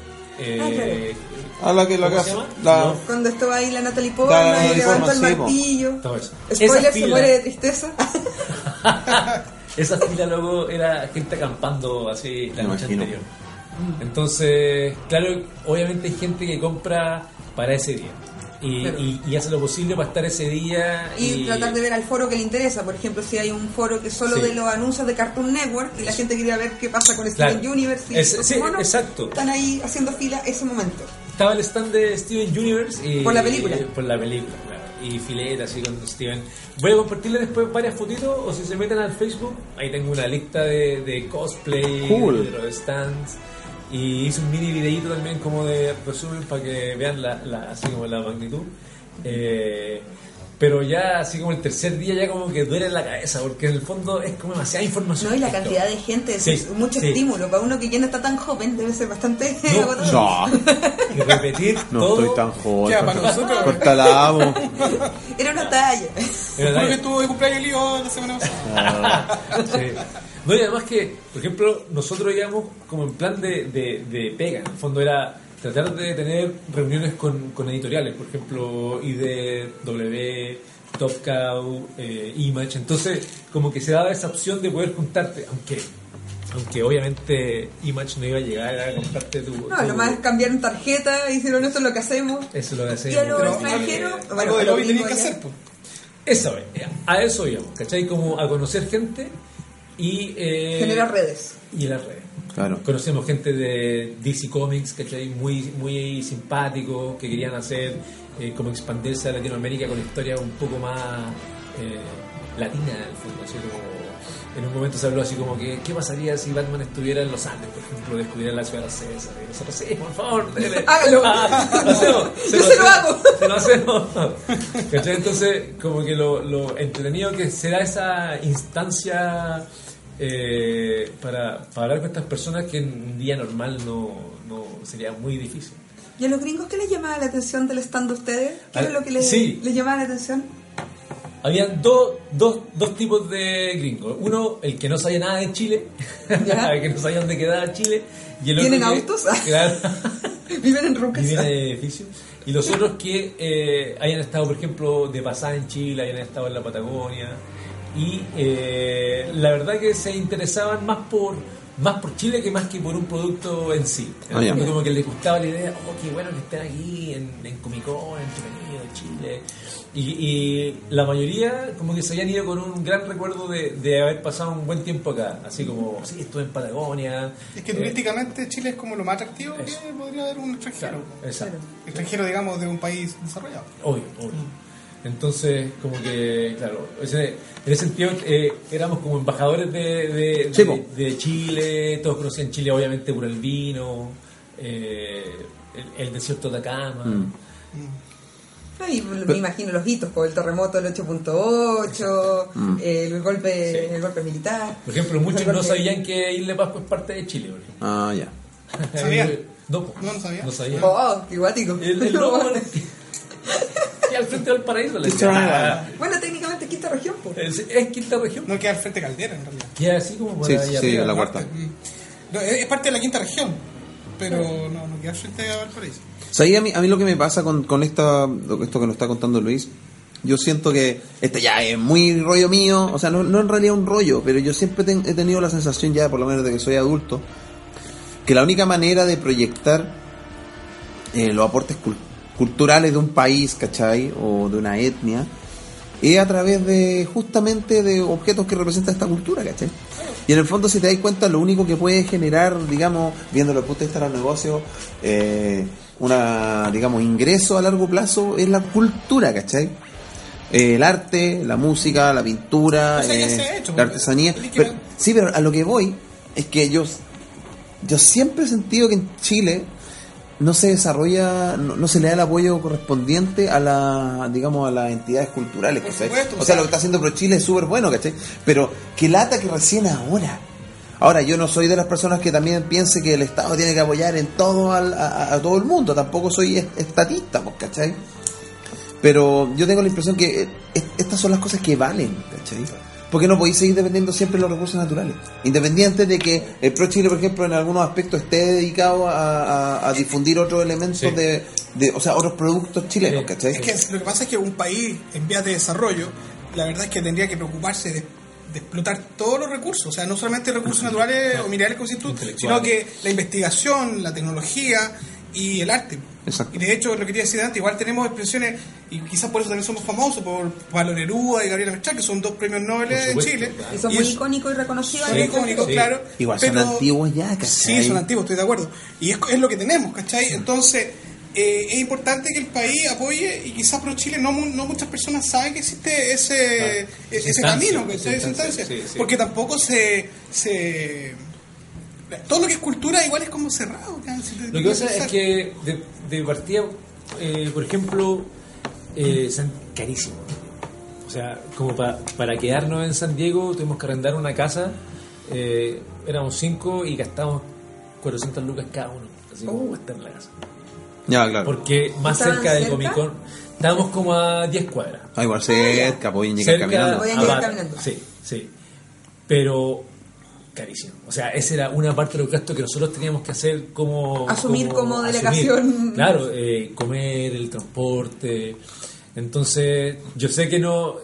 [SPEAKER 5] Eh,
[SPEAKER 2] Ah, la que la
[SPEAKER 5] ¿Cómo
[SPEAKER 2] que
[SPEAKER 5] se llama?
[SPEAKER 2] la-
[SPEAKER 5] No.
[SPEAKER 4] Cuando estaba ahí la Natalie
[SPEAKER 2] La
[SPEAKER 4] Portman y levantó el martillo.
[SPEAKER 5] Todo eso.
[SPEAKER 4] Spoiler,
[SPEAKER 5] Esa
[SPEAKER 4] se
[SPEAKER 5] fila-
[SPEAKER 4] muere de tristeza.
[SPEAKER 5] Esa fila luego era gente acampando así la
[SPEAKER 2] Me
[SPEAKER 5] noche
[SPEAKER 2] imagino.
[SPEAKER 5] anterior. Entonces, claro, obviamente hay gente que compra para ese día. Y,
[SPEAKER 4] Claro.
[SPEAKER 5] y- y hace lo posible para estar ese día.
[SPEAKER 4] Y, tratar de ver al foro que le interesa. Por ejemplo, si hay un foro que solo
[SPEAKER 5] Sí.
[SPEAKER 4] de los anuncios de Cartoon Network y la gente quiere ver qué pasa con
[SPEAKER 5] Claro.
[SPEAKER 4] Steven Universe y
[SPEAKER 5] Es- sí,
[SPEAKER 4] monos,
[SPEAKER 5] exacto.
[SPEAKER 4] están ahí haciendo fila ese momento.
[SPEAKER 5] Estaba el stand de Steven Universe y...
[SPEAKER 4] Por la película.
[SPEAKER 5] Por la película, claro. Y fileta así con Steven. Voy a compartirle después varias fotitos o si se meten al Facebook, ahí tengo una lista de, de cosplay,
[SPEAKER 2] Cool.
[SPEAKER 5] de los stands. Y hice un mini videíto también como de resumen para que vean la, la- así como la magnitud. Eh, pero ya así como el tercer día ya como que duele la cabeza porque en el fondo es como demasiada información.
[SPEAKER 4] No, y la cantidad de gente, es
[SPEAKER 5] Sí,
[SPEAKER 4] mucho
[SPEAKER 5] sí.
[SPEAKER 4] estímulo. Para uno que ya no está tan joven, debe ser bastante
[SPEAKER 5] No.
[SPEAKER 2] No,
[SPEAKER 5] Y repetir
[SPEAKER 2] no
[SPEAKER 5] todo.
[SPEAKER 2] estoy tan joven.
[SPEAKER 3] Ya, para nosotros.
[SPEAKER 2] Corta la amo.
[SPEAKER 4] Era una talla.
[SPEAKER 5] Era
[SPEAKER 3] Creo
[SPEAKER 5] la-
[SPEAKER 3] que estuvo de cumpleaños Lío la semana pasada.
[SPEAKER 5] Sí. No, y además que, por ejemplo, nosotros íbamos como en plan de, de, de pega. En el fondo era tratar de tener reuniones con, con editoriales, por ejemplo, IDW, Top Cow, eh, Image. Entonces, como que se daba esa opción de poder juntarte, aunque aunque obviamente Image no iba a llegar a comprarte tu.
[SPEAKER 4] No,
[SPEAKER 5] tu-
[SPEAKER 4] lo más es cambiaron tarjeta, hicieron esto es lo que hacemos.
[SPEAKER 5] Eso es lo que
[SPEAKER 4] Y a
[SPEAKER 5] hacemos.
[SPEAKER 4] los
[SPEAKER 3] Pero
[SPEAKER 4] extranjeros,
[SPEAKER 3] algo-
[SPEAKER 4] bueno,
[SPEAKER 3] algo de lobby tenías que hacer, pues.
[SPEAKER 5] Eso es, a eso íbamos, ¿cachai? Como a conocer gente y... Eh,
[SPEAKER 4] Generar redes.
[SPEAKER 5] Y en las redes.
[SPEAKER 2] Claro.
[SPEAKER 5] Conocemos gente de DC Comics, ¿cachai? Muy, muy simpáticos, que querían hacer eh, como expandirse a Latinoamérica con historias un poco más eh, latinas, al fondo, así como... En un momento se habló así como que, ¿qué pasaría si Batman estuviera en los Andes, por ejemplo, descubriera la ciudad de César? Y nosotros, sí, por favor, dele.
[SPEAKER 4] Hágalo.
[SPEAKER 5] Ah, lo hacemos.
[SPEAKER 4] Yo se lo hago.
[SPEAKER 5] Se lo hacemos. ¿Cachai? Entonces, como que lo, lo entretenido que será esa instancia eh, para, para hablar con estas personas que en un día normal no, no sería muy difícil.
[SPEAKER 4] ¿Y a los gringos qué les llamaba la atención del stand de ustedes? ¿Qué
[SPEAKER 5] Ah,
[SPEAKER 4] es lo que les,
[SPEAKER 5] sí.
[SPEAKER 4] les llamaba la atención?
[SPEAKER 5] Habían dos, dos, dos tipos de gringos. Uno, el que no sabía nada de Chile, el que no sabía dónde quedaba Chile. Y el otro
[SPEAKER 4] ¿Tienen
[SPEAKER 5] que-
[SPEAKER 4] autos?
[SPEAKER 5] Claro.
[SPEAKER 4] Viven en rucas.
[SPEAKER 5] Vivían en edificios. Y los otros que eh, hayan estado, por ejemplo, de pasada en Chile, hayan estado en la Patagonia. Y eh, la verdad que se interesaban más por más por Chile que más que por un producto en sí. Fondo como que les gustaba la idea, oh, qué bueno que estén aquí en, en Comic Con, entretenido, en Chile. Y, y la mayoría como que se habían ido con un gran recuerdo de, de haber pasado un buen tiempo acá. Así como, sí, estuve en Patagonia.
[SPEAKER 3] Es que
[SPEAKER 5] eh,
[SPEAKER 3] turísticamente Chile es como lo más atractivo
[SPEAKER 5] Eso.
[SPEAKER 3] que podría haber un extranjero.
[SPEAKER 5] Exacto.
[SPEAKER 3] Extranjero, digamos, de un país desarrollado.
[SPEAKER 5] Obvio, obvio. Entonces, como que, claro, ese- en ese sentido eh, éramos como embajadores de, de,
[SPEAKER 2] Sí,
[SPEAKER 5] de-
[SPEAKER 2] po.
[SPEAKER 5] de Chile, todos conocían Chile obviamente por el vino, eh, el, el desierto de Atacama.
[SPEAKER 2] Mm.
[SPEAKER 4] Y me imagino los hitos, como el terremoto del 8.8,
[SPEAKER 2] Mm.
[SPEAKER 4] el, golpe,
[SPEAKER 5] Sí.
[SPEAKER 4] el golpe militar.
[SPEAKER 5] Por ejemplo, muchos no sabían que Isla Pascua es parte de Chile.
[SPEAKER 2] Ah, ya.
[SPEAKER 3] ¿Sabían?
[SPEAKER 5] No.
[SPEAKER 3] No, no sabía.
[SPEAKER 5] No sabían.
[SPEAKER 4] Oh, qué guático.
[SPEAKER 5] El, el al frente del paraíso le decían, ah,
[SPEAKER 4] bueno, técnicamente quinta región,
[SPEAKER 5] es, es quinta región.
[SPEAKER 3] No queda al frente de Caldera, en realidad.
[SPEAKER 5] Queda así como por
[SPEAKER 2] Sí,
[SPEAKER 5] ahí
[SPEAKER 2] sí,
[SPEAKER 5] arriba.
[SPEAKER 2] la cuarta.
[SPEAKER 3] Mm. No, es es parte de la quinta región, pero no, no queda al frente de Valparaíso.
[SPEAKER 2] O sea, ahí a mí, a mí lo que me pasa con, con esta, esto que nos está contando Luis, yo siento que este ya es muy rollo mío, o sea, no, no en realidad un rollo, pero yo siempre ten- he tenido la sensación ya, por lo menos de que soy adulto, que la única manera de proyectar eh, los aportes cul- culturales de un país, ¿cachai? O de una etnia, es a través de justamente de objetos que representan esta cultura, ¿cachai? Y en el fondo, si te das cuenta, lo único que puede generar, digamos, viéndolo desde el punto de vista de los negocios, eh, una, digamos, ingreso a largo plazo es la cultura, ¿cachai? Eh, el arte, la música, la pintura,
[SPEAKER 3] O sea, ya
[SPEAKER 2] eh,
[SPEAKER 3] se ha hecho,
[SPEAKER 2] la artesanía. Pero- sí, pero a lo que voy es que yo, yo siempre he sentido que en Chile no se desarrolla, no, no se le da el apoyo correspondiente a la, digamos, a las entidades culturales,
[SPEAKER 3] Por
[SPEAKER 2] o
[SPEAKER 3] o
[SPEAKER 2] sea,
[SPEAKER 3] sea-
[SPEAKER 2] lo que está haciendo Pro Chile es súper bueno, ¿cachai? Pero que lata que recién ahora. Ahora, yo no soy de las personas que también piense que el Estado tiene que apoyar en todo al- a, a todo el mundo, tampoco soy est- estatista, pues, ¿cachai? Pero yo tengo la impresión que eh, est- estas son las cosas que valen, ¿cachai? Porque no podéis seguir dependiendo siempre de los recursos naturales. Independiente de que el Pro Chile, por ejemplo, en algunos aspectos esté dedicado a, a- a difundir otros elementos
[SPEAKER 5] Sí.
[SPEAKER 2] de, de- o sea, otros productos chilenos,
[SPEAKER 5] Sí.
[SPEAKER 2] ¿cachai?
[SPEAKER 3] Es que lo que pasa es que un país en vías de desarrollo, la verdad es que tendría que preocuparse de, de explotar todos los recursos, o sea, no solamente recursos naturales o minerales, como tú,
[SPEAKER 5] Intelectuales.
[SPEAKER 3] sino que la investigación, la tecnología y el arte.
[SPEAKER 2] Exacto.
[SPEAKER 3] Y de hecho, lo que quería decir antes, igual tenemos expresiones, y quizás por eso también somos famosos, por Pablo Neruda y Gabriela Mistral, que son dos premios Nobel
[SPEAKER 5] Por
[SPEAKER 3] en
[SPEAKER 5] supuesto,
[SPEAKER 3] Chile.
[SPEAKER 5] claro.
[SPEAKER 4] Y son
[SPEAKER 3] Y
[SPEAKER 4] muy icónicos y reconocidos.
[SPEAKER 3] son
[SPEAKER 4] en el
[SPEAKER 3] icónicos,
[SPEAKER 5] Sí.
[SPEAKER 3] claro.
[SPEAKER 2] Igual son antiguos ya, ¿cachai?
[SPEAKER 3] Sí, son antiguos, estoy de acuerdo. Y es, es lo que tenemos, ¿cachai? Entonces, eh, es importante que el país apoye y quizás Pro Chile no, mu- no muchas personas saben que existe ese,
[SPEAKER 5] Claro.
[SPEAKER 3] ese camino,
[SPEAKER 5] sí.
[SPEAKER 3] Porque tampoco se, se... Todo lo que es cultura igual es como cerrado. Si te-
[SPEAKER 5] Lo que pasa es que de, de partida, eh, por ejemplo, eh, son carísimos. O sea, como pa- para quedarnos en San Diego tuvimos que arrendar una casa, eh, éramos cinco y gastamos 400 lucas cada uno. Así como estar en la casa.
[SPEAKER 2] Ya, claro.
[SPEAKER 5] Porque más
[SPEAKER 4] ¿Estaban
[SPEAKER 5] cerca del
[SPEAKER 4] cerca?
[SPEAKER 5] Comic Con, estábamos como a 10 cuadras.
[SPEAKER 2] Ah, igual cerca, pueden llegar
[SPEAKER 5] Cerca
[SPEAKER 2] caminando.
[SPEAKER 4] Podían
[SPEAKER 5] a
[SPEAKER 4] llegar caminando.
[SPEAKER 5] Sí, sí. Pero carísimo. O sea, esa era una parte de los gastos que nosotros teníamos que hacer como...
[SPEAKER 4] Asumir como delegación.
[SPEAKER 5] Claro, eh, comer, el transporte. Entonces, yo sé que no...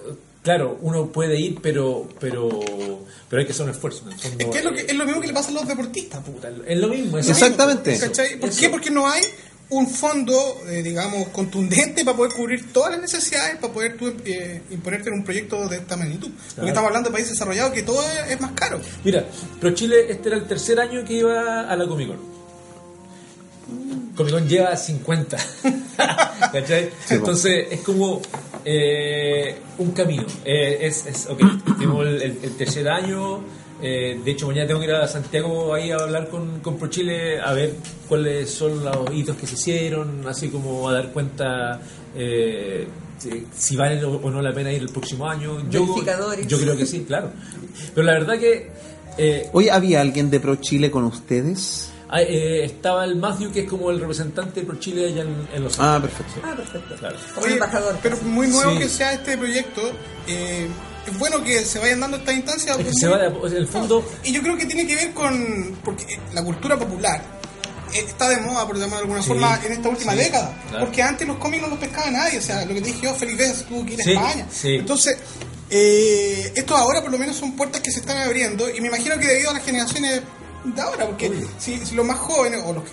[SPEAKER 5] Claro, uno puede ir, pero pero pero hay que hacer un esfuerzo. en el fondo,
[SPEAKER 3] Es que es lo, que,
[SPEAKER 5] eh,
[SPEAKER 3] es lo mismo que le pasa a los deportistas. po.
[SPEAKER 5] puta, es lo mismo. es
[SPEAKER 3] Lo
[SPEAKER 5] lo
[SPEAKER 2] Exactamente.
[SPEAKER 3] mismo. ¿Por
[SPEAKER 5] Eso.
[SPEAKER 3] qué? Porque no hay un fondo, eh, digamos, contundente para poder cubrir todas las necesidades, para poder tú eh, imponerte en un proyecto de esta magnitud. Porque estamos hablando de países desarrollados que todo es, es más caro.
[SPEAKER 5] Mira, pero Chile, este era el tercer año que iba a la Comic Con. Comic Con lleva 50. ¿Cachai? Entonces es como eh, un camino. Es, es, ok, tenemos el, el- el tercer año. Eh, de hecho, mañana tengo que ir a Santiago ahí a hablar con, con ProChile a ver cuáles son los hitos que se hicieron, así como a dar cuenta eh, si- vale o no la pena ir el próximo año. Yo, yo creo que sí, claro. Pero la verdad que eh,
[SPEAKER 2] Oye, ¿había alguien de Pro Chile con ustedes?
[SPEAKER 5] Ah, eh, estaba el Matthew, que es como el representante de ProChile allá en, en Los
[SPEAKER 2] Ah,
[SPEAKER 5] Ángeles.
[SPEAKER 2] perfecto.
[SPEAKER 4] Ah, perfecto.
[SPEAKER 5] Claro.
[SPEAKER 4] Como
[SPEAKER 3] Oye,
[SPEAKER 4] embajador.
[SPEAKER 3] Pero muy nuevo
[SPEAKER 5] Sí.
[SPEAKER 3] que sea este proyecto. eh, es bueno que se vayan dando estas instancias.
[SPEAKER 5] Es que se va de a po- en el fondo.
[SPEAKER 3] Y yo creo que tiene que ver con. Porque la cultura popular eh, está de moda, por llamarlo de alguna
[SPEAKER 5] Sí,
[SPEAKER 3] forma, en esta última
[SPEAKER 5] sí,
[SPEAKER 3] década.
[SPEAKER 5] claro.
[SPEAKER 3] Porque antes los cómics no los pescaba nadie. O sea, lo que te dije yo, Felipe tuvo que ir a
[SPEAKER 5] Sí,
[SPEAKER 3] España. Entonces, eh, estos ahora por lo menos son puertas que se están abriendo. Y me imagino que debido a las generaciones de ahora, porque si, si los más jóvenes, o los que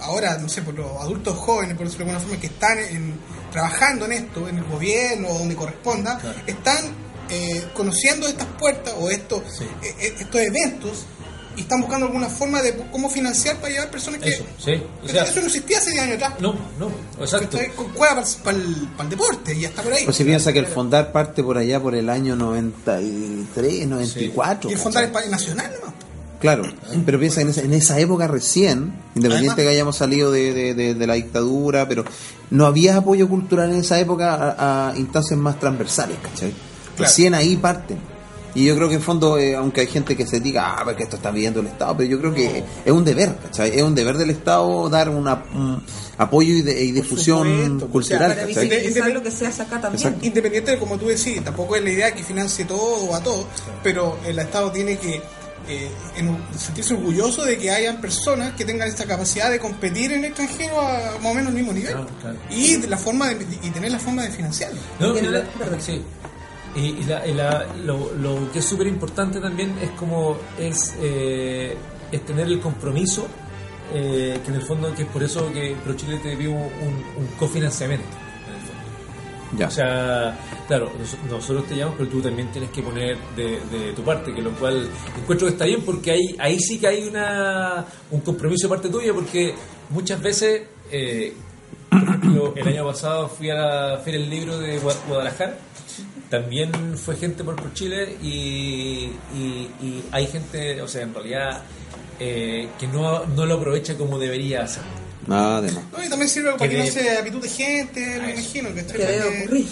[SPEAKER 3] ahora, no sé, por los adultos jóvenes, por decirlo de alguna forma, que están en- trabajando en esto, en el gobierno o donde corresponda, están eh, conociendo estas puertas o estos,
[SPEAKER 5] Sí.
[SPEAKER 3] eh, eh, estos eventos y están buscando alguna forma de cómo financiar para llevar personas que...
[SPEAKER 5] Eso, sí. O sea,
[SPEAKER 3] eso no existía hace 10 años atrás.
[SPEAKER 5] no, no, exacto.
[SPEAKER 3] Con cueva para el, deporte y hasta por ahí.
[SPEAKER 2] Pues si piensa que el Fondar parte por allá por el año 93, 94.
[SPEAKER 3] y el
[SPEAKER 2] ¿cachai?
[SPEAKER 3] fondar es nacional nomás.
[SPEAKER 2] Claro, pero piensa en esa, en esa época recién, independiente
[SPEAKER 3] Además-
[SPEAKER 2] que hayamos salido de, de- de- de la dictadura, pero no había apoyo cultural en esa época a, a instancias más transversales, ¿cachai? Recién ahí parten. Y yo creo que en fondo, eh, aunque hay gente que se diga, ah, porque esto está viendo el Estado, pero yo creo que es un deber, ¿cachai? Es un deber del Estado dar una, un apoyo y, de- y difusión
[SPEAKER 3] supuesto,
[SPEAKER 2] cultural,
[SPEAKER 3] o sea,
[SPEAKER 4] Para
[SPEAKER 2] ¿cachai?
[SPEAKER 4] visibilizar
[SPEAKER 3] Independ-
[SPEAKER 4] lo que se hace acá también.
[SPEAKER 2] Exacto.
[SPEAKER 3] Independiente de como tú decís, tampoco es la idea que financie todo o a todo, pero el Estado tiene que eh, en- sentirse orgulloso de que hayan personas que tengan esta capacidad de competir en el extranjero a más o menos el mismo nivel
[SPEAKER 5] Claro, claro.
[SPEAKER 3] y de la forma de- y tener la forma de financiarlo.
[SPEAKER 5] No,
[SPEAKER 4] no
[SPEAKER 5] sí. Y, y la- y la- lo, lo que es súper importante también es como es, eh, es tener el compromiso eh, que en el fondo que es por eso que ProChile te dio un, un cofinanciamiento.
[SPEAKER 2] Ya.
[SPEAKER 5] O sea, claro, nos- nosotros te llamamos, pero tú también tienes que poner de, de tu parte, que lo cual encuentro que está bien porque ahí, ahí sí que hay una, un compromiso de parte tuya, porque muchas veces, eh, por ejemplo, el año pasado fui a la Feria del Libro de Gua- Guadalajara, también fue gente por, por Chile y, y- y hay gente, o sea, en realidad, eh, que no, no lo aprovecha como debería hacer.
[SPEAKER 2] Nada de más.
[SPEAKER 3] No, y también sirve para que
[SPEAKER 5] Que
[SPEAKER 3] no
[SPEAKER 5] de-
[SPEAKER 3] se de gente, me
[SPEAKER 5] Ah,
[SPEAKER 3] imagino. Que,
[SPEAKER 4] Que debe ocurrir.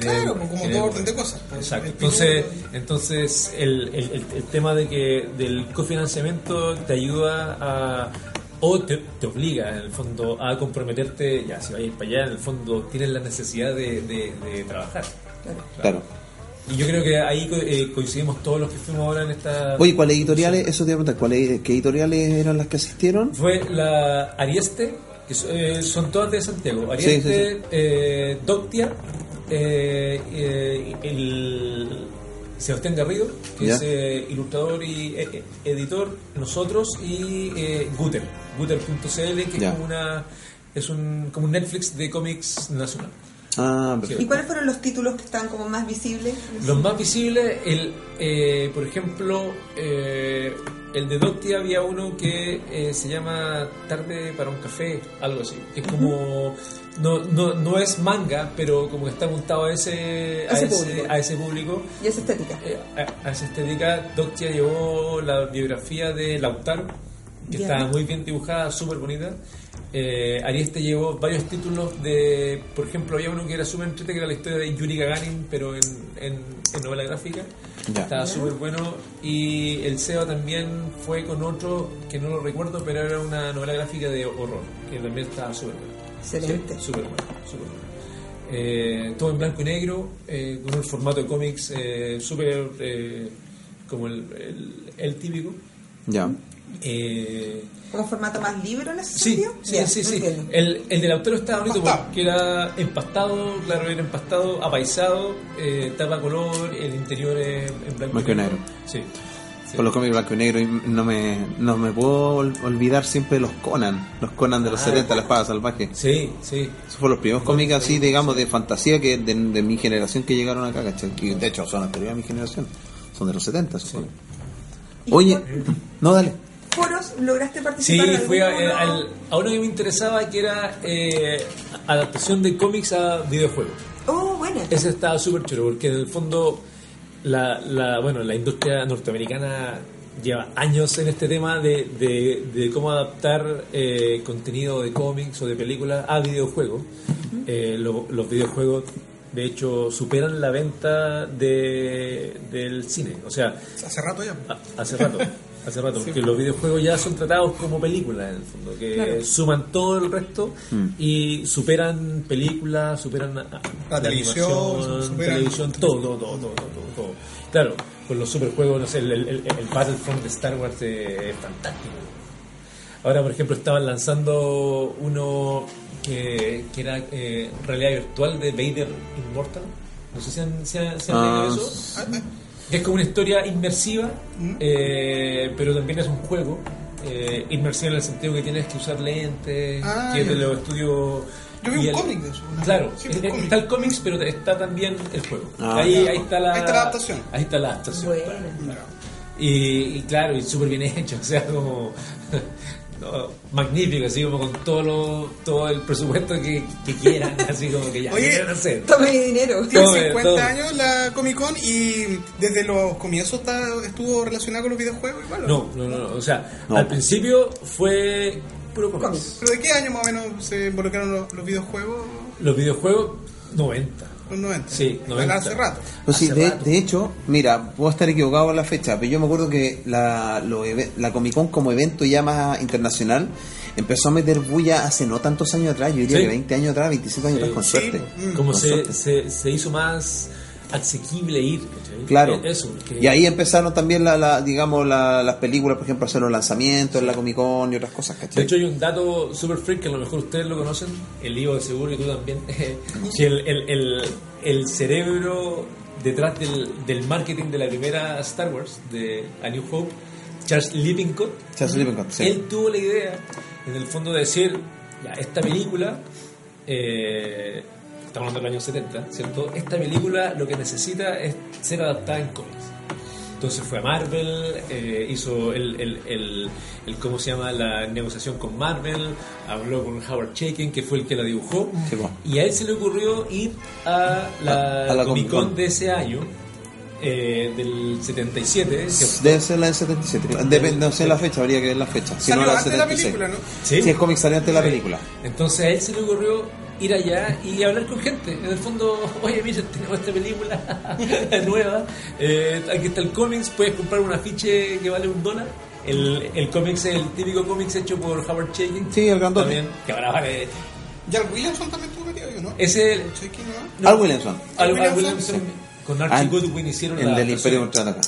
[SPEAKER 3] claro, pues, como todo
[SPEAKER 5] debe
[SPEAKER 3] orden de cosas.
[SPEAKER 5] Exacto.
[SPEAKER 3] El
[SPEAKER 5] Entonces, entonces el, el, el- el tema de que del cofinanciamiento te ayuda a o te, te obliga en el fondo a comprometerte, ya si vais para allá, en el fondo tienes la necesidad de, de- de trabajar.
[SPEAKER 4] Claro.
[SPEAKER 2] Claro.
[SPEAKER 5] Y yo creo que ahí eh, coincidimos todos los que fuimos ahora en esta...
[SPEAKER 2] Oye, ¿cuáles editoriales, eso te iba a preguntar, ¿cuáles, qué editoriales eran las que asistieron?
[SPEAKER 5] Fue la Arieste, que so- eh, son todas de Santiago.
[SPEAKER 2] Sí, sí,
[SPEAKER 5] Arieste,
[SPEAKER 2] sí.
[SPEAKER 5] eh, Doctia, eh, eh, el Sebastián Garrido, que
[SPEAKER 2] Ya.
[SPEAKER 5] es ilustrador y eh, eh, editor, nosotros, y eh, Guter, Guter.cl, que
[SPEAKER 2] Ya.
[SPEAKER 5] es como una es un, como un Netflix de cómics nacional.
[SPEAKER 2] Ah,
[SPEAKER 4] ¿Y
[SPEAKER 2] perfecto.
[SPEAKER 4] cuáles fueron los títulos que están como más visibles?
[SPEAKER 5] Los más visibles, el, eh, por ejemplo, eh, el de Docti había uno que eh, se llama Tarde para un café, algo así. Es como. No, no, no es manga, pero como que está apuntado a ese, a
[SPEAKER 4] Ese
[SPEAKER 5] ese,
[SPEAKER 4] público.
[SPEAKER 5] a ese público.
[SPEAKER 4] Y esa estética.
[SPEAKER 5] Eh, a, a esa estética, Doctia llevó la biografía de Lautaro, que
[SPEAKER 4] Ya.
[SPEAKER 5] está muy bien dibujada, súper bonita. Eh, Arieste llevó varios títulos de, por ejemplo, había uno que era súper entretenido, que era la historia de Yuri Gagarin, pero en, en, en novela gráfica.
[SPEAKER 2] Ya.
[SPEAKER 5] Estaba súper bueno. Y el SEO también fue con otro, que no lo recuerdo, pero era una novela gráfica de horror, que también estaba súper bueno.
[SPEAKER 4] Excelente.
[SPEAKER 5] Sí, súper bueno, súper bueno. Eh, todo en blanco y negro, eh, con un formato de cómics eh, súper eh, como el, el, el típico.
[SPEAKER 2] Ya.
[SPEAKER 5] Eh,
[SPEAKER 4] ¿Como formato más libro en ese
[SPEAKER 5] sí,
[SPEAKER 4] sentido?
[SPEAKER 5] sí, sí, sí. El, el del autor estaba bonito
[SPEAKER 3] Empastado.
[SPEAKER 5] porque era empastado, claro, era empastado, apaisado, eh, tapa color, el interior es en blanco
[SPEAKER 2] Blanco y negro.
[SPEAKER 5] Sí.
[SPEAKER 2] Por los cómics blanco y negro y no me, no me puedo ol- olvidar siempre los Conan, los Conan de los
[SPEAKER 5] Ah.
[SPEAKER 2] 70, la espada salvaje.
[SPEAKER 5] Sí, sí.
[SPEAKER 2] Esos fueron los primeros cómics así, digamos, de fantasía que de, de mi generación que llegaron acá, ¿cachai? De hecho son anteriores a mi generación, son de los 70 esos cómics.
[SPEAKER 4] ¿Y
[SPEAKER 2] Oye, no, dale.
[SPEAKER 4] ¿Foros lograste
[SPEAKER 5] Sí,
[SPEAKER 4] participar? en
[SPEAKER 5] fui a, al- a uno que me interesaba que era eh, adaptación de cómics a videojuegos.
[SPEAKER 4] Oh, bueno.
[SPEAKER 5] Ese estaba súper chulo porque en el fondo la, la, bueno, la industria norteamericana lleva años en este tema de, de, de cómo adaptar eh, contenido de cómics o de películas a videojuegos. Eh, lo- los videojuegos de hecho superan la venta de, del cine. O sea,
[SPEAKER 3] Hace rato ya.
[SPEAKER 5] a- hace rato. Hace rato, porque los videojuegos ya son tratados como películas en el fondo, que
[SPEAKER 4] Claro.
[SPEAKER 5] suman todo el resto y superan películas, superan
[SPEAKER 3] La televisión,
[SPEAKER 5] animación,
[SPEAKER 3] superan-
[SPEAKER 5] televisión, todo, todo, todo, todo, todo, todo. Claro, con los superjuegos, no sé, el, el, el- el Battlefront de Star Wars eh, es fantástico. Ahora, por ejemplo, estaban lanzando uno que, que era eh, realidad virtual de Vader Immortal. No sé si han, si han, si han
[SPEAKER 2] Ah,
[SPEAKER 5] leído eso. Que es como una historia inmersiva, eh, pero también es un juego. Eh, inmersiva en el sentido que tienes que usar lentes,
[SPEAKER 3] Ah,
[SPEAKER 5] que es de
[SPEAKER 3] ya.
[SPEAKER 5] los estudios.
[SPEAKER 3] Yo vi un
[SPEAKER 5] el-
[SPEAKER 3] cómic de eso,
[SPEAKER 5] Claro,
[SPEAKER 3] sí,
[SPEAKER 5] es- es-
[SPEAKER 3] cómic.
[SPEAKER 5] está el cómics, pero está también el juego.
[SPEAKER 2] Ah,
[SPEAKER 5] ahí, ahí está la,
[SPEAKER 3] Ahí está la adaptación.
[SPEAKER 5] Ahí está la adaptación.
[SPEAKER 4] Bueno.
[SPEAKER 5] claro. Y, y claro, y súper bien hecho, o sea, como no, magnífico, así como con todo lo, todo el presupuesto que, que quieran, así como que ya
[SPEAKER 3] Oye,
[SPEAKER 5] ¿qué quieren hacer.
[SPEAKER 4] Tome mi dinero.
[SPEAKER 3] Tiene
[SPEAKER 5] Todo,
[SPEAKER 3] 50
[SPEAKER 5] todo.
[SPEAKER 3] años la Comic Con y desde los comienzos está- estuvo relacionada con los videojuegos igual. ¿o
[SPEAKER 5] No, no, no, no, o sea,
[SPEAKER 2] No.
[SPEAKER 5] al principio fue puro cómics.
[SPEAKER 3] ¿Pero de qué año más o menos se involucraron los, los videojuegos?
[SPEAKER 5] Los videojuegos, 90.
[SPEAKER 3] Los 90.
[SPEAKER 5] Sí,
[SPEAKER 3] Igual
[SPEAKER 5] 90.
[SPEAKER 3] Hace rato.
[SPEAKER 2] Pues sí,
[SPEAKER 5] Hace
[SPEAKER 2] de,
[SPEAKER 5] rato.
[SPEAKER 2] de hecho, mira, puedo estar equivocado en la fecha, pero yo me acuerdo que la, lo la Comic Con como evento ya más internacional empezó a meter bulla hace no tantos años atrás, yo diría
[SPEAKER 5] Sí.
[SPEAKER 2] que 20 años atrás, 25 años
[SPEAKER 5] Sí.
[SPEAKER 2] atrás, con
[SPEAKER 3] Sí,
[SPEAKER 2] suerte.
[SPEAKER 3] mm.
[SPEAKER 5] Como
[SPEAKER 2] Con
[SPEAKER 5] se,
[SPEAKER 2] suerte.
[SPEAKER 5] se, se hizo más asequible ir, ¿cachai?
[SPEAKER 2] Claro.
[SPEAKER 5] Eh, Eso,
[SPEAKER 2] Y ahí empezaron también, la, la- digamos, la- las películas, por ejemplo, hacer los lanzamientos en la Comic Con y otras cosas,
[SPEAKER 5] De
[SPEAKER 2] ¿cachai?
[SPEAKER 5] hecho, hay un dato super freak que a lo mejor ustedes lo conocen, el Ivo de seguro y tú también, que el, el, el, el cerebro detrás del, del marketing de la primera Star Wars, de A New Hope, Charles Lippincott,
[SPEAKER 2] Charles Lippincott, sí.
[SPEAKER 5] él tuvo la idea, en el fondo, de decir, ya, esta película, eh, estamos hablando del año 70, ¿cierto? Esta película lo que necesita es ser adaptada en cómics. Entonces fue a Marvel, eh, hizo el, el, el, el- ¿cómo se llama? La negociación con Marvel, habló con Howard Chaykin, que fue el que la dibujó,
[SPEAKER 2] Sí, po.
[SPEAKER 5] y a él se le ocurrió ir a la,
[SPEAKER 2] A- a la
[SPEAKER 5] Comic
[SPEAKER 2] Comic-Con.
[SPEAKER 5] Con de ese año, eh, del 77, que
[SPEAKER 2] Debe ser la del 77. Depende, no sé la fecha, habría que ver la fecha. Si no la del
[SPEAKER 3] antes de la
[SPEAKER 2] 76.
[SPEAKER 3] película, ¿no?
[SPEAKER 5] Sí.
[SPEAKER 2] Sí, el cómic salió antes de la película.
[SPEAKER 5] Entonces a él se le ocurrió ir allá y hablar con gente. En el fondo, oye, mira, tenemos esta película nueva. eh, aquí está el cómics, puedes comprar un afiche que vale un dólar. El, el cómics es el típico cómics hecho por Howard Chaykin.
[SPEAKER 2] Sí, el grandote.
[SPEAKER 5] También, que ahora vale.
[SPEAKER 3] Y al Williamson también tuvo metido yo, ¿no?
[SPEAKER 5] Ese.
[SPEAKER 3] Chequi, ¿no?
[SPEAKER 2] Al Williamson.
[SPEAKER 5] Al, al
[SPEAKER 3] Williamson,
[SPEAKER 5] Williamson con
[SPEAKER 2] Ah,
[SPEAKER 5] Archie Goodwin hicieron
[SPEAKER 2] El
[SPEAKER 5] la
[SPEAKER 2] del Imperio contraataca.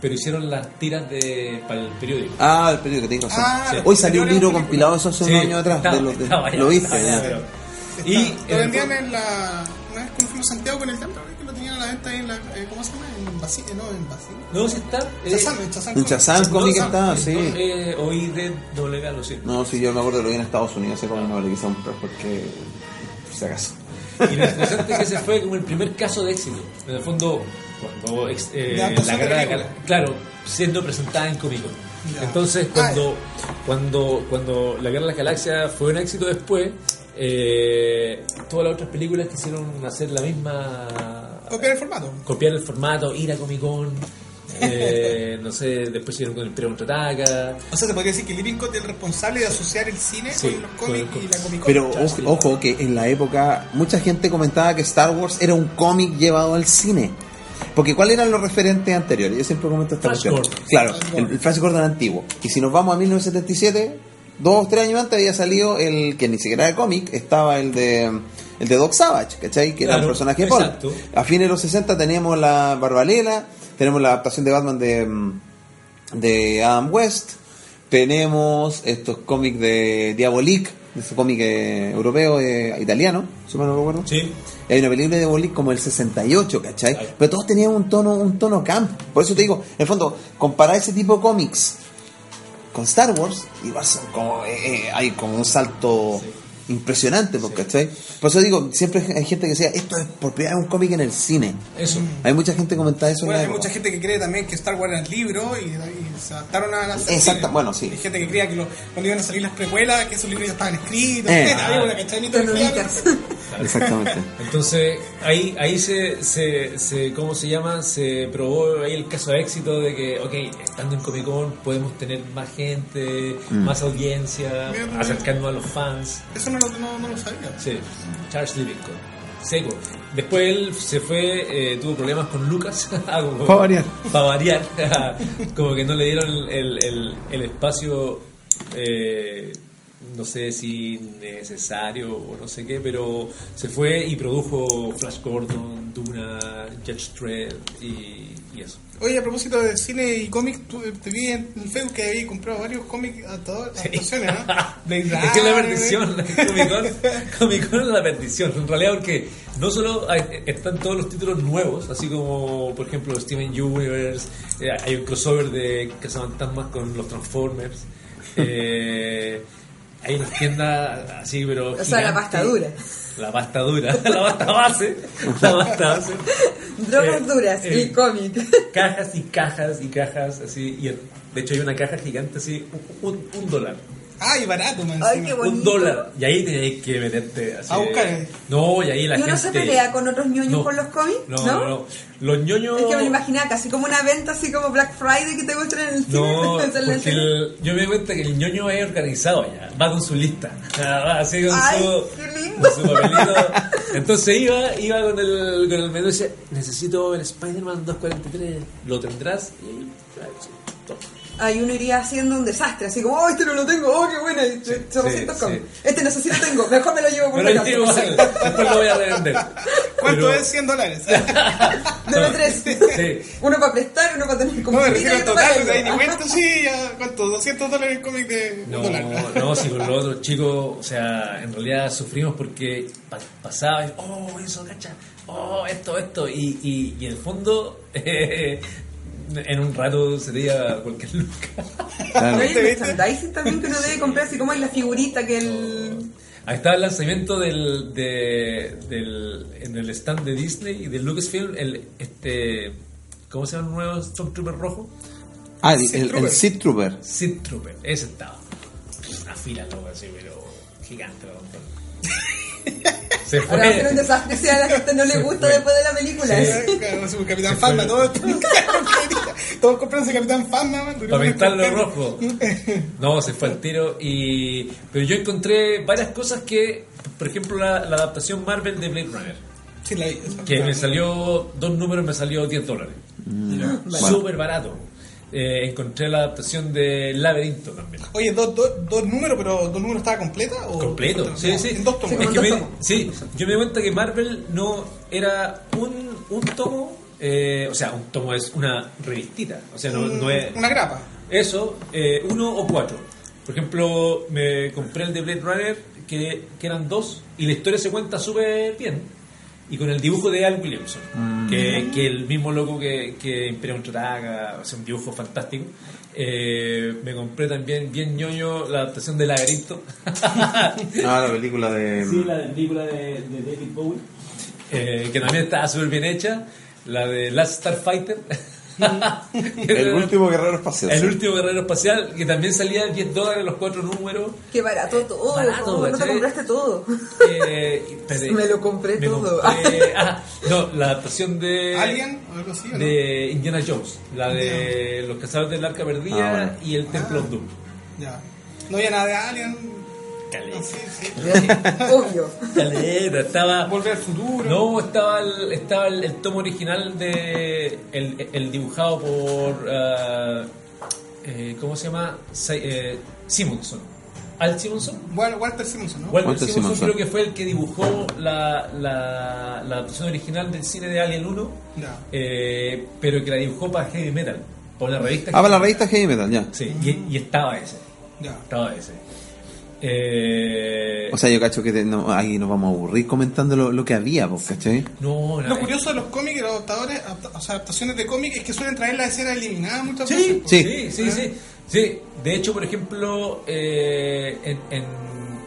[SPEAKER 5] Pero hicieron las tiras de, para el periódico.
[SPEAKER 2] Ah, el periódico, razón.
[SPEAKER 3] Ah,
[SPEAKER 5] Sí.
[SPEAKER 2] Hoy salió un libro compilado eso hace
[SPEAKER 5] Sí,
[SPEAKER 2] unos años atrás. de los de- lo viste.
[SPEAKER 5] ya. pero-
[SPEAKER 3] Está-
[SPEAKER 5] Y
[SPEAKER 3] lo vendían en la. Una vez que nos fuimos a Santiago con el templo, que lo tenían a la venta ahí en la. eh, ¿Cómo se llama? En Basile, no, en Basile.
[SPEAKER 5] No, sí está. eh,
[SPEAKER 3] Chazán, en Chazán.
[SPEAKER 2] En Chazán estaba,
[SPEAKER 5] no,
[SPEAKER 2] sí.
[SPEAKER 5] eh, oí de doble galo, sí.
[SPEAKER 2] No, sí, yo me acuerdo que lo vi en Estados Unidos, ese cómic no quise comprar porque. Por si acaso.
[SPEAKER 5] Y lo interesante es que ese fue como el primer caso de éxito. En el fondo, cuando ex- eh, la guerra de. Gal- claro, siendo presentada en Comic. Entonces, cuando, cuando, cuando la guerra de las galaxias fue un éxito después, eh, todas las otras películas quisieron hacer la misma.
[SPEAKER 3] Copiar el formato.
[SPEAKER 5] copiar el formato, ir a Comic Con. eh, no sé, después siguieron con el Imperio Contraataca.
[SPEAKER 3] O sea, se podría decir que Lippincott es el responsable de asociar el cine
[SPEAKER 5] Sí,
[SPEAKER 3] con los
[SPEAKER 5] con
[SPEAKER 3] cómics
[SPEAKER 5] el-
[SPEAKER 3] y la Comic Con.
[SPEAKER 2] Pero ojo, ojo que en la época mucha gente comentaba que Star Wars era un cómic llevado al cine. Porque ¿cuáles eran los referentes anteriores? Yo siempre comento esta
[SPEAKER 5] Flash
[SPEAKER 2] cuestión.
[SPEAKER 5] Gordon.
[SPEAKER 2] Claro, el, el Flash Gordon antiguo. Y si nos vamos a 1977, dos o tres años antes había salido el que ni siquiera era cómic, estaba el de el de Doc Savage, ¿cachai? Que era un personaje de Paul. A fines de los 60 teníamos la Barbalela, tenemos la adaptación de Batman de, mm, de Adam West, tenemos estos cómics de Diabolique de ese cómic eh, europeo, eh, italiano, si no recuerdo.
[SPEAKER 5] Sí.
[SPEAKER 2] Y hay una película de Bolí como el 68, ¿cachai?
[SPEAKER 5] Ay.
[SPEAKER 2] Pero todos tenían un tono, un tono camp. Por eso te digo, en el fondo, comparar ese tipo de cómics con Star Wars, igual son como, eh, eh, hay como un salto impresionante, pues, ¿cachai? Por eso digo, siempre hay gente que decía, esto es por primera vez un cómic en el cine.
[SPEAKER 5] Eso.
[SPEAKER 2] Hay mucha gente que eso en
[SPEAKER 3] Bueno,
[SPEAKER 2] la
[SPEAKER 3] hay
[SPEAKER 2] época.
[SPEAKER 3] mucha gente que cree también que Star Wars era el libro y, y se adaptaron a las
[SPEAKER 2] Exacto, bueno, sí.
[SPEAKER 3] Hay gente que creía que lo- cuando iban a salir las precuelas, que esos libros ya estaban escritos.
[SPEAKER 2] Eh.
[SPEAKER 3] había una.
[SPEAKER 2] Exactamente.
[SPEAKER 5] Entonces, ahí, ahí se, se, se, ¿cómo se llama? Se probó ahí el caso de éxito de que, ok, estando en Comic Con podemos tener más gente, más audiencia,
[SPEAKER 3] Bien,
[SPEAKER 5] acercarnos a los fans.
[SPEAKER 3] Eso no lo, no, no lo sabía.
[SPEAKER 5] Sí, Charles Livingston. Seco. Después él se fue, eh, tuvo problemas con Lucas. algo como-
[SPEAKER 2] Pa' variar.
[SPEAKER 5] pa' variar. como que no le dieron el, el, el espacio, eh, no sé si necesario o no sé qué, pero se fue y produjo Flash Gordon, Duna, Judge Dredd y, y eso.
[SPEAKER 3] Oye, a propósito de cine y cómics, eh, te vi en Facebook que había comprado varios cómics adaptadores- adaptaciones, ¿no? Blade
[SPEAKER 5] Es que es la perdición, Comic Con, Comic Con es la perdición, en realidad porque no solo hay- están todos los títulos nuevos, así como por ejemplo Steven Universe, eh, hay un crossover de Cazafantasmas con los Transformers, eh, hay unas tiendas así pero
[SPEAKER 4] O sea, la pasta dura.
[SPEAKER 5] La pasta dura, la pasta base, la pasta base.
[SPEAKER 4] Drogas
[SPEAKER 5] Eh,
[SPEAKER 4] duras,
[SPEAKER 5] eh,
[SPEAKER 4] el cómic.
[SPEAKER 5] cajas y cajas y cajas así y de hecho hay una caja gigante así un- un dólar
[SPEAKER 3] Ay, barato, man.
[SPEAKER 4] Ay,
[SPEAKER 5] un dólar y ahí tenéis que meterte así
[SPEAKER 3] A buscar, eh.
[SPEAKER 5] no y ahí la
[SPEAKER 4] ¿Y uno
[SPEAKER 5] gente
[SPEAKER 4] se pelea con otros ñoños
[SPEAKER 5] No.
[SPEAKER 4] por los cómics?
[SPEAKER 5] no no, no. los ñoños
[SPEAKER 4] Es que me lo imaginaba casi como una venta así como Black Friday que te muestran en el cine.
[SPEAKER 5] no, porque el- yo me doy cuenta que el ñoño es organizado ya, va con su lista, va así con
[SPEAKER 4] Ay,
[SPEAKER 5] su,
[SPEAKER 4] qué lindo.
[SPEAKER 5] con su papelito. Entonces iba, iba con el, con el menú y decía, necesito el Spider-Man 243, ¿lo tendrás? Y toma.
[SPEAKER 4] Ahí uno iría haciendo un desastre, así como, oh, este no lo tengo, oh, qué buena, y
[SPEAKER 5] Sí,
[SPEAKER 4] 800
[SPEAKER 5] sí,
[SPEAKER 4] cómics.
[SPEAKER 5] sí.
[SPEAKER 4] Este no sé si lo tengo, mejor me lo llevo por la casa.
[SPEAKER 5] después lo voy a revender.
[SPEAKER 3] ¿Cuánto
[SPEAKER 5] Pero-
[SPEAKER 3] es 100 dólares?
[SPEAKER 4] Deme tres.
[SPEAKER 5] Sí.
[SPEAKER 4] Uno para prestar, uno para tener como
[SPEAKER 3] No, me refiero al total, de ahí ni cuenta, sí, ya, ¿cuánto? 200 dólares el cómic de un
[SPEAKER 5] No,
[SPEAKER 3] dólar.
[SPEAKER 5] no, si con los otros chicos, o sea, en realidad sufrimos porque pa- pasaba, y, oh, eso, cacha, oh, esto, esto, y, y, y en el fondo, eh, en un rato sería cualquier luca.
[SPEAKER 2] Claro.
[SPEAKER 4] Hay merchandising también que uno debe comprar, así como hay la figurita que el...
[SPEAKER 5] Ahí estaba el lanzamiento del, de, del, en el stand de Disney y de Lucasfilm, el, este, ¿cómo se llama el nuevo Stormtrooper rojo?
[SPEAKER 2] Ah, el, el, el Sith Trooper.
[SPEAKER 5] Sith Trooper, ese estaba. Una fila, loco, así, pero gigante. Se
[SPEAKER 4] Ahora va a ser un
[SPEAKER 5] fue.
[SPEAKER 4] desastre si a la gente no le gusta
[SPEAKER 5] fue.
[SPEAKER 4] después de la película.
[SPEAKER 5] Sí.
[SPEAKER 3] Claro, Capitán
[SPEAKER 5] Se
[SPEAKER 3] Fanma,
[SPEAKER 5] fue.
[SPEAKER 3] todos, todos compraron ese Capitán Fanma, man,
[SPEAKER 5] Para pintarlo rojo. No, se fue al tiro. Y... Pero yo encontré varias cosas que, por ejemplo, la, la adaptación Marvel de Blade Runner.
[SPEAKER 3] Sí, la.
[SPEAKER 5] Que me salió, dos números me salió 10 dólares. Súper barato. Eh, encontré la adaptación de Laberinto también.
[SPEAKER 3] Oye, dos, dos, dos números, pero ¿dos números estaba completa? O
[SPEAKER 5] Completo, sí, sí.
[SPEAKER 3] En dos tomos.
[SPEAKER 4] Sí,
[SPEAKER 5] Es que me- sí, yo me di cuenta que Marvel no era un, un tomo, eh, o sea, un tomo es una revistita, o sea, no, no es
[SPEAKER 3] Una grapa.
[SPEAKER 5] eso, eh, uno o cuatro. Por ejemplo, me compré el de Blade Runner, que, que eran dos, y la historia se cuenta súper bien. Y con el dibujo de Al Williamson, que, que el mismo loco que, que Imperium Contraataca, hace un dibujo fantástico. Eh, me compré también bien ñoño la adaptación de Laberinto.
[SPEAKER 2] Ah, la película de.
[SPEAKER 5] Sí, la película de, de David Bowie, eh, que también estaba súper bien hecha. La de Last Starfighter.
[SPEAKER 2] El último guerrero espacial.
[SPEAKER 5] El último guerrero espacial, que también salía 10 dólares los cuatro números.
[SPEAKER 4] Qué barato todo,
[SPEAKER 5] Barato,
[SPEAKER 4] ¿cómo no te compraste todo?
[SPEAKER 5] Eh.
[SPEAKER 4] Me lo compré
[SPEAKER 5] Me
[SPEAKER 4] todo.
[SPEAKER 5] compré- ah, no, la adaptación de.
[SPEAKER 3] Alien o algo así, ¿o no?
[SPEAKER 5] De Indiana Jones. La de Los Cazadores del Arca Perdida
[SPEAKER 2] Ah, bueno.
[SPEAKER 5] y El Templo of Doom.
[SPEAKER 3] Ya. No había nada de Alien.
[SPEAKER 5] Caleta.
[SPEAKER 3] Sí, sí.
[SPEAKER 4] Obvio.
[SPEAKER 5] Caleta, estaba.
[SPEAKER 3] Volver al futuro.
[SPEAKER 5] No, estaba el, estaba el, el tomo original de. El, el dibujado por. ah, eh, ¿Cómo se llama? Eh, Simonson. Al Simonson.
[SPEAKER 3] Wal- Walter Simonson, ¿no?
[SPEAKER 5] Walter,
[SPEAKER 2] Walter
[SPEAKER 5] Simonson,
[SPEAKER 2] Simonson.
[SPEAKER 5] creo que fue el que dibujó la, la, la adaptación original del cine de Alien 1,
[SPEAKER 3] Ya.
[SPEAKER 5] eh, pero que la dibujó para Heavy Metal, por la revista.
[SPEAKER 2] Ah, para la revista Heavy Metal, ya.
[SPEAKER 5] Sí, y, y estaba ese.
[SPEAKER 3] Ya.
[SPEAKER 5] Estaba ese. Eh,
[SPEAKER 2] O sea, yo cacho que te- no, ahí nos vamos a aburrir comentando lo, lo que había, pues, ¿cachai?
[SPEAKER 5] no,
[SPEAKER 3] Lo curioso de los cómics y los adaptadores, adapta- o sea, adaptaciones de cómics, es que suelen traer la escena eliminada muchas veces.
[SPEAKER 5] Sí,
[SPEAKER 3] po.
[SPEAKER 2] Sí.
[SPEAKER 5] sí, sí, sí, sí. De hecho, por ejemplo, eh, en, en,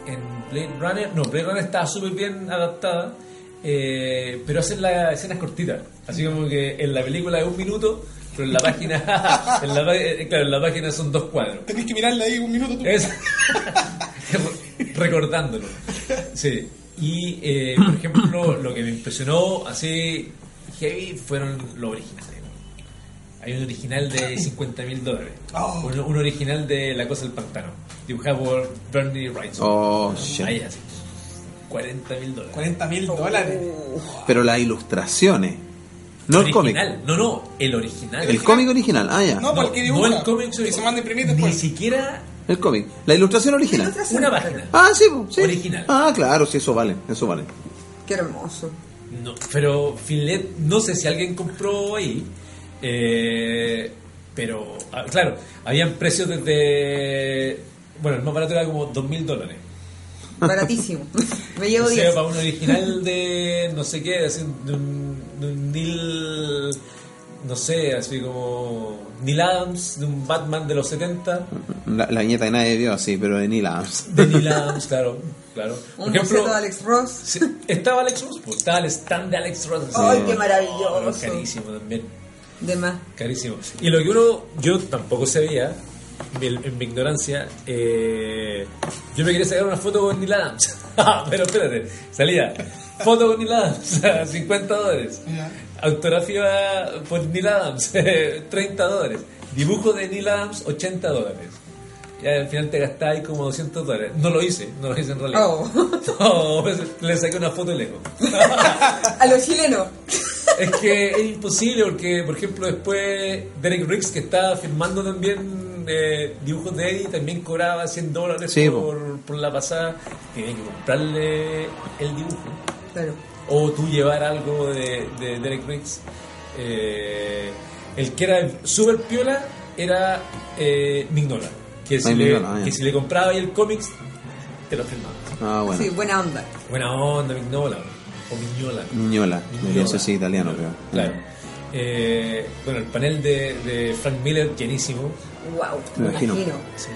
[SPEAKER 5] en Blade Runner, no, Blade Runner estaba súper bien adaptada, eh, pero hacen las escenas cortitas. Así como que en la película es un minuto, pero en la página, en la, pa- eh, claro, en la página son dos cuadros.
[SPEAKER 3] Tenés que mirarla ahí un minuto tú.
[SPEAKER 5] Es recordándolo. Sí. Y, eh, por ejemplo, lo que me impresionó así heavy fueron los originales. Hay un original de 50 mil dólares.
[SPEAKER 3] Oh.
[SPEAKER 5] Un, un original de La Cosa del Pantano. Dibujado por Bernie Wrightson.
[SPEAKER 2] Oh, shit.
[SPEAKER 5] Ahí así. 40 mil dólares.
[SPEAKER 3] 40 mil dólares.
[SPEAKER 2] Pero las ilustraciones, no el cómic.
[SPEAKER 5] Original. No, no, el original.
[SPEAKER 2] El cómic original, ah, ya.
[SPEAKER 3] No, porque dibuja.
[SPEAKER 5] el cómic
[SPEAKER 3] Y se manda a imprimir
[SPEAKER 5] Ni siquiera
[SPEAKER 2] El cómic. La ilustración original.
[SPEAKER 4] Ilustración.
[SPEAKER 5] una página.
[SPEAKER 2] Ah, sí, sí.
[SPEAKER 5] Original.
[SPEAKER 2] Ah, claro, sí, eso vale, eso vale.
[SPEAKER 4] Qué hermoso.
[SPEAKER 5] No, pero Finlet, no sé si alguien compró ahí, eh, pero ah, claro, habían precios desde. Bueno, el más barato era como dos mil dólares.
[SPEAKER 4] Baratísimo. Me llevo
[SPEAKER 5] O sea,
[SPEAKER 4] 10.
[SPEAKER 5] para un original de no sé qué, así, de un, de un Neil. No sé, así como. Neil Adams, de un Batman de los 70.
[SPEAKER 2] La, la viñeta que nadie vio, sí, pero de Neil Adams.
[SPEAKER 5] De Neil Adams, claro. claro. Por
[SPEAKER 4] Un
[SPEAKER 5] ejemplo,
[SPEAKER 4] de Alex Ross.
[SPEAKER 5] sí, estaba Alex Ross, pues, estaba el stand de Alex Ross. así.
[SPEAKER 4] ¡Ay, qué
[SPEAKER 5] Oh,
[SPEAKER 4] maravilloso!
[SPEAKER 5] carísimo también.
[SPEAKER 4] De más.
[SPEAKER 5] Carísimo. Y lo que uno, yo tampoco sabía, en, mi ignorancia, eh, yo me quería sacar una foto con Neil Adams. Pero espérate, salía foto con Neil Adams, 50 dólares. Autografía por Neil Adams, 30 dólares. Dibujo de Neil Adams, 80 dólares. Y al final te gastáis como 200 dólares. No lo hice, no lo hice en realidad.
[SPEAKER 4] Oh.
[SPEAKER 5] No, pues, le saqué una foto lejos.
[SPEAKER 4] A los chilenos.
[SPEAKER 5] Es que es imposible porque, por ejemplo, después Derek Riggs, que estaba firmando también dibujos de Eddie, también cobraba 100 dólares
[SPEAKER 2] Sí,
[SPEAKER 5] por, por la pasada. Tenía que comprarle el dibujo.
[SPEAKER 4] Claro.
[SPEAKER 5] O tú llevar algo de, de Derek Riggs. Eh, el que era super piola era eh, Mignola. Que si,
[SPEAKER 2] Ay,
[SPEAKER 5] le,
[SPEAKER 2] Mignola, ah,
[SPEAKER 5] que si le compraba ahí el cómics, te lo firmaba.
[SPEAKER 2] Ah, bueno.
[SPEAKER 4] Sí, buena onda.
[SPEAKER 5] Buena onda, Mignola. O Mignola.
[SPEAKER 2] Miñola.
[SPEAKER 5] Miñola.
[SPEAKER 2] Eso sí, italiano, creo.
[SPEAKER 5] Claro. Eh, bueno, el panel de, de Frank Miller, llenísimo.
[SPEAKER 4] Wow.
[SPEAKER 2] Me
[SPEAKER 4] Me
[SPEAKER 2] imagino.
[SPEAKER 4] imagino.
[SPEAKER 5] Sí.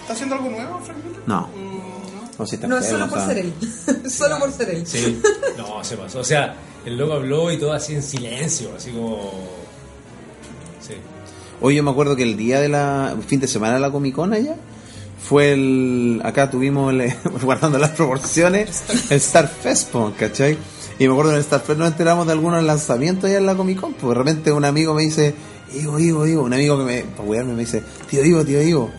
[SPEAKER 3] ¿Está haciendo algo nuevo, Frank Miller?
[SPEAKER 2] No.
[SPEAKER 3] Mm, no.
[SPEAKER 2] Está
[SPEAKER 4] No,
[SPEAKER 2] feo,
[SPEAKER 4] solo
[SPEAKER 2] o
[SPEAKER 4] por ser él. solo por ser él.
[SPEAKER 5] Sí, no, se pasó. O sea, el loco habló y todo así en silencio, así como. Sí.
[SPEAKER 2] Hoy yo me acuerdo que el día de la fin de semana de la Comic Con allá fue el acá tuvimos el, guardando las proporciones el Starfest, po, ¿cachai? Y me acuerdo en el Starfest nos enteramos de algunos lanzamientos allá en la Comic Con, pues de repente un amigo me dice, Ivo, Ivo, Ivo, un amigo que me, para wearme, me dice, tío Ivo, tío Ivo,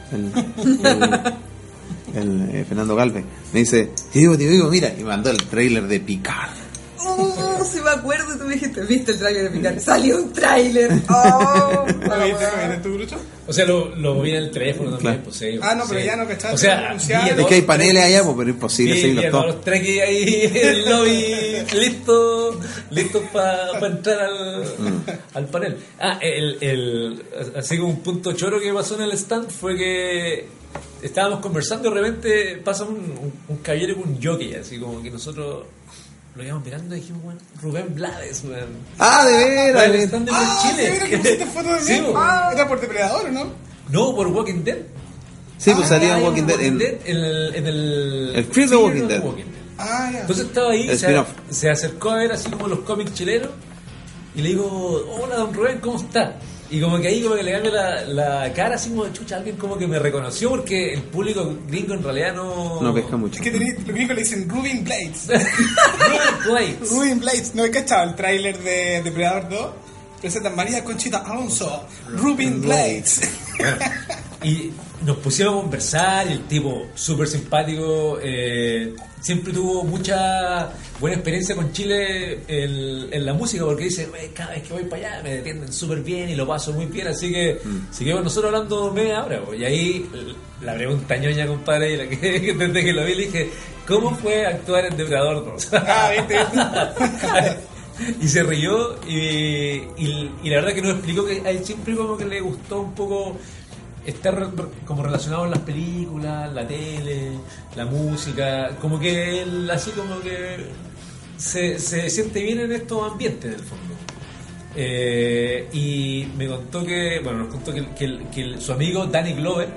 [SPEAKER 2] el, eh, Fernando Galvez, me dice, tío Ivo, tío Ivo, mira, y mandó el trailer de Picard.
[SPEAKER 4] Oh, sí me acuerdo, tú me dijiste, ¿viste el tráiler de Picard? ¡Salió un tráiler! ¡Oh!
[SPEAKER 3] ¿Lo viste, lo viste en tu grupo?
[SPEAKER 5] O sea, lo, lo vi en el teléfono también,
[SPEAKER 2] Claro.
[SPEAKER 5] pues sí.
[SPEAKER 3] Ah, no, pero
[SPEAKER 5] sí.
[SPEAKER 3] ya no cachaste,
[SPEAKER 5] O sea,
[SPEAKER 2] Es
[SPEAKER 5] dos,
[SPEAKER 2] que hay paneles allá, pues, pero es imposible
[SPEAKER 5] Sí,
[SPEAKER 2] seguirlos
[SPEAKER 5] y
[SPEAKER 2] todos.
[SPEAKER 5] los tres que hay ahí en el lobby listos listos para entrar al,
[SPEAKER 2] Mm.
[SPEAKER 5] al panel. Ah, el, el, así como un punto choro que pasó en el stand fue que estábamos conversando y de repente pasa un, un, un caballero con un jockey, así como que nosotros lo íbamos mirando y dijimos, bueno, Rubén Blades, weón.
[SPEAKER 2] Ah, de veras,
[SPEAKER 5] El
[SPEAKER 2] de-
[SPEAKER 5] stand de
[SPEAKER 3] Ah,
[SPEAKER 5] Chile.
[SPEAKER 3] que pusiste foto de
[SPEAKER 5] Sí.
[SPEAKER 3] Ah, Era por Depredador, ¿no?
[SPEAKER 5] No, por Walking Dead.
[SPEAKER 2] Sí, pues salía
[SPEAKER 5] Ah,
[SPEAKER 2] en Walking Dead. en-
[SPEAKER 5] en el, en el,
[SPEAKER 2] El Fear the Walking Dead.
[SPEAKER 3] Ah, ya.
[SPEAKER 5] Entonces estaba ahí,
[SPEAKER 2] El
[SPEAKER 5] se,
[SPEAKER 2] spin-off.
[SPEAKER 5] se acercó a ver así como los cómics chilenos y le digo, hola don Rubén, ¿cómo está? Y como que ahí como que le cambia la, la cara así como de chucha, alguien como que me reconoció porque el público gringo en realidad no...
[SPEAKER 2] No pesca mucho.
[SPEAKER 3] Es que tení- los gringos le dicen Rubin Blades.
[SPEAKER 5] Rubén Blades.
[SPEAKER 3] Rubin Blades. ¿No he cachado el tráiler de Depredador 2? Presentan María Conchita Alonso. Rubin Blades.
[SPEAKER 5] Bueno, y nos pusimos a conversar y el tipo súper simpático, eh, siempre tuvo mucha buena experiencia con Chile en, en la música porque dice, "Güey, cada vez que voy para allá me atienden súper bien y lo paso muy bien, así que seguimos nosotros hablando media hora. pues. Y ahí la pregunta ñoña, compadre, y la que, desde que lo vi le dije, ¿cómo fue actuar en Depredador 2?
[SPEAKER 3] Ah,
[SPEAKER 5] y se rió y, y, y la verdad que nos explicó que a él siempre como que le gustó un poco está re- como relacionado en las películas, la tele, la música, como que él así como que se, se siente bien en estos ambientes del fondo. Eh, y me contó que, bueno, nos contó que, que el- que el- su amigo Danny Glover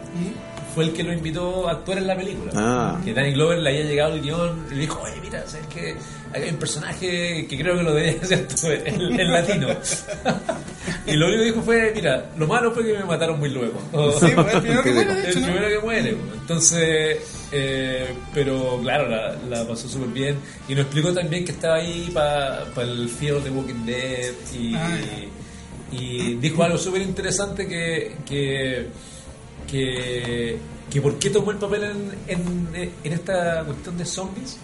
[SPEAKER 5] fue el que lo invitó a actuar en la película.
[SPEAKER 2] Ah.
[SPEAKER 5] Que Danny Glover le había llegado el guion y le dijo, oye, mira, ¿sabes que Hay un personaje que creo que lo deberías hacer tú en latino. y lo único que dijo fue, mira, lo malo fue que me mataron muy luego.
[SPEAKER 3] Sí, pues, el primero que muere, de
[SPEAKER 5] el
[SPEAKER 3] hecho, ¿no?
[SPEAKER 5] primero que muere. Entonces, eh, pero claro, la, la pasó súper bien. Y nos explicó también que estaba ahí para el Fear the Walking Dead. Y,
[SPEAKER 3] Ah,
[SPEAKER 5] y dijo algo súper interesante que, que, que, que por qué tomó el papel en, en, en esta cuestión de zombies.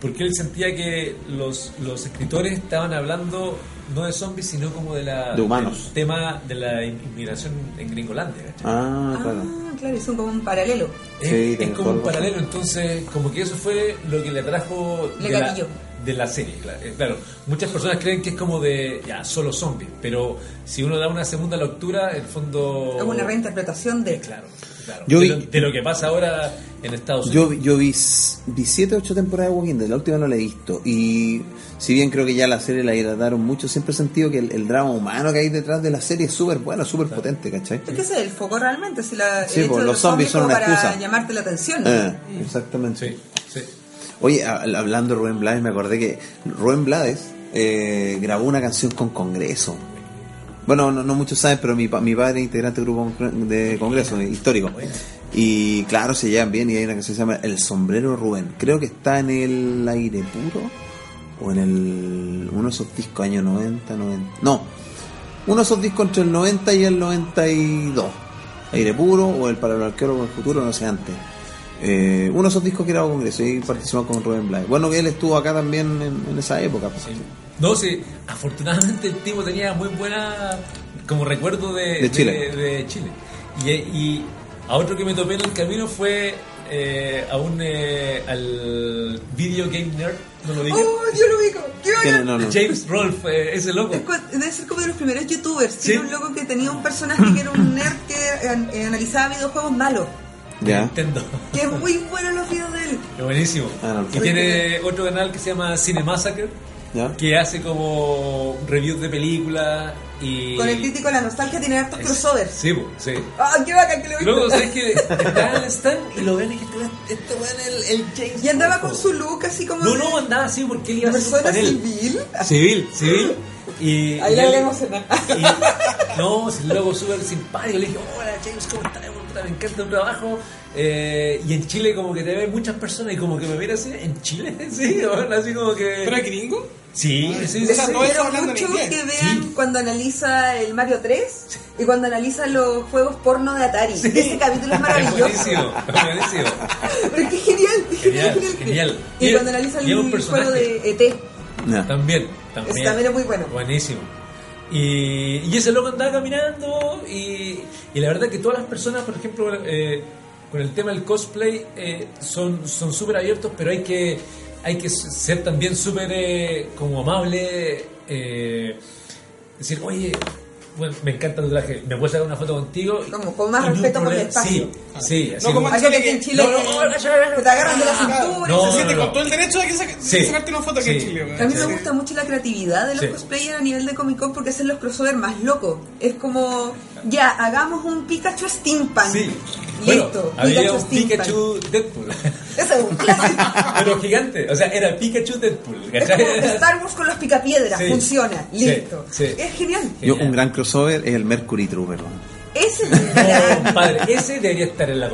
[SPEAKER 5] Porque él sentía que los, los escritores estaban hablando no de zombies, sino como de la,
[SPEAKER 2] De humanos.
[SPEAKER 5] del tema de la inmigración en Gringolandia. ¿cachai?
[SPEAKER 2] Ah, claro.
[SPEAKER 4] Ah, claro, es un, como un paralelo.
[SPEAKER 5] Es,
[SPEAKER 2] Sí,
[SPEAKER 5] es como un paralelo, entonces como que eso fue lo que le atrajo
[SPEAKER 4] Le
[SPEAKER 5] de la, de la serie. Claro, Eh, claro, muchas personas creen que es como de ya solo zombies, pero si uno da una segunda lectura, el fondo
[SPEAKER 4] Es una reinterpretación de.
[SPEAKER 5] claro, claro.
[SPEAKER 2] Yo
[SPEAKER 5] de,
[SPEAKER 2] vi-
[SPEAKER 5] lo, de lo que pasa ahora en Estados
[SPEAKER 2] Yo,
[SPEAKER 5] Unidos.
[SPEAKER 2] yo vi, vi 7 8 temporadas de Walking Dead, la última no la he visto. Y si bien creo que ya la serie la hidrataron mucho, siempre he sentido que el, el drama humano que hay detrás de la serie es súper bueno, súper potente, ¿cachai?
[SPEAKER 4] Es que ese es el foco realmente. Si la,
[SPEAKER 2] Sí,
[SPEAKER 4] el hecho
[SPEAKER 2] pues,
[SPEAKER 4] de
[SPEAKER 2] los zombies son una
[SPEAKER 4] para
[SPEAKER 2] excusa.
[SPEAKER 4] llamarte la atención. ¿no?
[SPEAKER 2] Eh, exactamente.
[SPEAKER 5] Sí, sí.
[SPEAKER 2] Oye, a- hablando de Rubén Blades, me acordé que Rubén Blades eh, grabó una canción con Congreso. Bueno, no, muchos saben, pero mi, mi padre es integrante del grupo de Congreso, histórico. Y claro, se llevan bien y hay una que se llama El Sombrero Rubén. Creo que está en el aire puro o en el uno de esos discos año 90, 90. No, uno de esos discos entre el 90 y el 92. Aire puro o el para el arquero el futuro, no sé antes. Eh, uno de esos discos que grabó Congreso y participó con Rubén Blades. Bueno, él estuvo acá también en, en esa época. pues.
[SPEAKER 5] No, sí, afortunadamente el tipo tenía muy buena como recuerdo de,
[SPEAKER 2] De Chile.
[SPEAKER 5] de- de Chile. Y, y a otro que me topé en el camino fue eh, a un eh, al Video Game Nerd, ¿no lo dije?
[SPEAKER 4] ¡Oh, yo lo ubico! ¡Qué.
[SPEAKER 2] No, no.
[SPEAKER 5] James Rolfe, eh, ese loco.
[SPEAKER 4] Debe ser como de los primeros youtubers.
[SPEAKER 5] Sí.
[SPEAKER 4] Era un loco que tenía un personaje que era un nerd que an- eh, analizaba videojuegos malos.
[SPEAKER 2] Ya.
[SPEAKER 5] Nintendo.
[SPEAKER 4] Que es muy bueno los videos de él.
[SPEAKER 5] Es buenísimo.
[SPEAKER 2] Ah,
[SPEAKER 5] y tiene otro canal que se llama Cine Massacre,
[SPEAKER 2] ¿Ya?
[SPEAKER 5] que hace como reviews de películas y...
[SPEAKER 4] Con el crítico de la nostalgia tiene hartos crossovers.
[SPEAKER 5] Sí, sí.
[SPEAKER 4] ¡Ah, qué bacán que lo
[SPEAKER 5] Luego! ¿sabes que Estaba en el stand y lo ven y dije, este weón es el, el James
[SPEAKER 4] Y andaba
[SPEAKER 5] Rolfe".
[SPEAKER 4] con su look así como
[SPEAKER 5] No,
[SPEAKER 4] de
[SPEAKER 5] no, andaba así porque él iba a hacer
[SPEAKER 4] persona civil.
[SPEAKER 5] Civil, civil. Y,
[SPEAKER 4] Ahí
[SPEAKER 5] y
[SPEAKER 4] la
[SPEAKER 5] él-
[SPEAKER 4] voy a emocionar.
[SPEAKER 5] y- no, si el loco súper simpático. Le dije, hola James, ¿cómo estás? Me encanta tu trabajo. Eh, y en Chile como que te ven muchas personas y como que me miran así, ¿en Chile? Sí, bueno, así como que...
[SPEAKER 3] ¿Pero es gringo?
[SPEAKER 5] Sí, sí, sí.
[SPEAKER 3] O sea,
[SPEAKER 5] sí.
[SPEAKER 3] todo eso
[SPEAKER 4] sugiero
[SPEAKER 3] hablando en
[SPEAKER 4] mucho que vean
[SPEAKER 5] Sí.
[SPEAKER 4] cuando analiza el Mario 3 y cuando analiza los juegos porno de Atari.
[SPEAKER 5] Sí.
[SPEAKER 4] Ese capítulo es
[SPEAKER 5] Es
[SPEAKER 4] maravilloso.
[SPEAKER 5] buenísimo, es buenísimo.
[SPEAKER 4] Pero es que es genial, es genial,
[SPEAKER 5] Genial,
[SPEAKER 4] genial.
[SPEAKER 5] genial.
[SPEAKER 4] Y,
[SPEAKER 5] Y-
[SPEAKER 4] cuando analiza
[SPEAKER 5] es
[SPEAKER 4] el
[SPEAKER 5] personaje.
[SPEAKER 4] juego de ET.
[SPEAKER 2] Ya.
[SPEAKER 5] También, también.
[SPEAKER 4] Ese también es muy bueno.
[SPEAKER 5] Buenísimo. Y, y ese loco andaba caminando y, y la verdad que todas las personas, por ejemplo, eh, con el tema del cosplay, eh, son son súper abiertos, pero hay que hay que ser también súper eh, como amable, eh, decir, oye, bueno, me encanta tu traje, me puedes sacar una foto contigo.
[SPEAKER 4] Como con más respeto por el espacio.
[SPEAKER 5] Sí, sí, así
[SPEAKER 3] No, como
[SPEAKER 4] Hay gente que en Chile
[SPEAKER 5] No, no,
[SPEAKER 4] que- te agarran de la cintura.
[SPEAKER 5] No,
[SPEAKER 3] se
[SPEAKER 5] no, no.
[SPEAKER 3] con todo el derecho de que saca-
[SPEAKER 5] Sí.
[SPEAKER 3] sacarte una foto aquí en
[SPEAKER 5] Sí.
[SPEAKER 3] Chile.
[SPEAKER 4] A mí me
[SPEAKER 3] Sí.
[SPEAKER 4] gusta mucho la creatividad de los
[SPEAKER 5] Sí.
[SPEAKER 4] cosplayers a nivel de Comic Con porque hacen los crossover más locos. Es como, ya, hagamos un Pikachu Steampunk.
[SPEAKER 5] Sí. Bueno,
[SPEAKER 4] Listo,
[SPEAKER 5] había
[SPEAKER 4] Pikachu
[SPEAKER 5] un
[SPEAKER 4] Steampunk.
[SPEAKER 5] Pikachu Deadpool.
[SPEAKER 4] Ese es un clásico.
[SPEAKER 5] Pero gigante, o sea, era Pikachu Deadpool.
[SPEAKER 4] Es Star Wars con los picapiedras,
[SPEAKER 5] Sí.
[SPEAKER 4] funciona, listo.
[SPEAKER 5] sí.
[SPEAKER 4] Es genial.
[SPEAKER 2] Yo,
[SPEAKER 5] Genial.
[SPEAKER 2] un gran crossover es el Mercury Trooper.
[SPEAKER 4] Ese es
[SPEAKER 5] No, compadre, ese debería estar en la.
[SPEAKER 2] El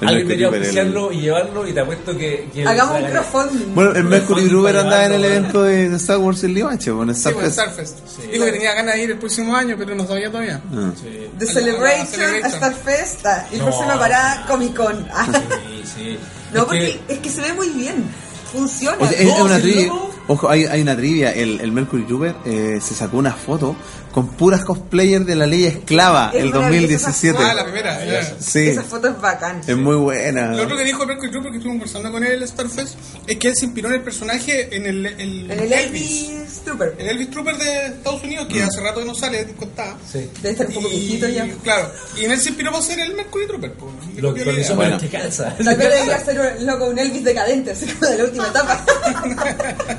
[SPEAKER 5] Alguien debería oficiarlo y llevarlo y te apuesto que... que
[SPEAKER 4] Hagamos un crowdfunding.
[SPEAKER 2] Bueno, el Mercury
[SPEAKER 5] para
[SPEAKER 2] andaba en el
[SPEAKER 5] llevarlo,
[SPEAKER 2] evento de, de Star Wars en Limache, bueno, en
[SPEAKER 3] Sí, pues,
[SPEAKER 2] Starfest.
[SPEAKER 3] Starfest. Dijo que tenía ganas de ir el próximo año, pero no sabía todavía.
[SPEAKER 2] Ah.
[SPEAKER 5] Sí,
[SPEAKER 4] The
[SPEAKER 3] La-
[SPEAKER 4] Celebration, a Starfest ah, y
[SPEAKER 5] No.
[SPEAKER 4] próxima parada Comic Con. Ah,
[SPEAKER 5] sí, sí.
[SPEAKER 4] no,
[SPEAKER 5] Es
[SPEAKER 4] porque
[SPEAKER 5] que-
[SPEAKER 4] es que se ve muy bien. Funciona.
[SPEAKER 2] O sea, es- una trivia. Ojo, hay, hay una trivia. El, el Mercury Trooper eh, se sacó una foto con puras cosplayers de la ley esclava
[SPEAKER 4] Es
[SPEAKER 2] el
[SPEAKER 4] maravillosa
[SPEAKER 2] 2017.
[SPEAKER 3] Ah, la primera. ya.
[SPEAKER 2] Sí,
[SPEAKER 4] Esa foto es bacán.
[SPEAKER 2] es muy buena.
[SPEAKER 3] Lo otro que dijo Mercury Trooper, que estuvimos conversando con él en el Starfest, es que él se inspiró en el personaje en el, el,
[SPEAKER 4] En el Elvis Trooper.
[SPEAKER 3] El Elvis Trooper de Estados Unidos, que hace rato que no sale, contaba.
[SPEAKER 5] Sí.
[SPEAKER 4] Debe estar un poco viejito ya.
[SPEAKER 3] Claro, y en él se inspiró para ser el Mercury Trooper. pues. Le
[SPEAKER 5] Lo
[SPEAKER 3] idea.
[SPEAKER 5] para
[SPEAKER 2] Bueno.
[SPEAKER 5] que cansa.
[SPEAKER 4] Vez debería ser un- loco un Elvis decadente, así como de la última etapa.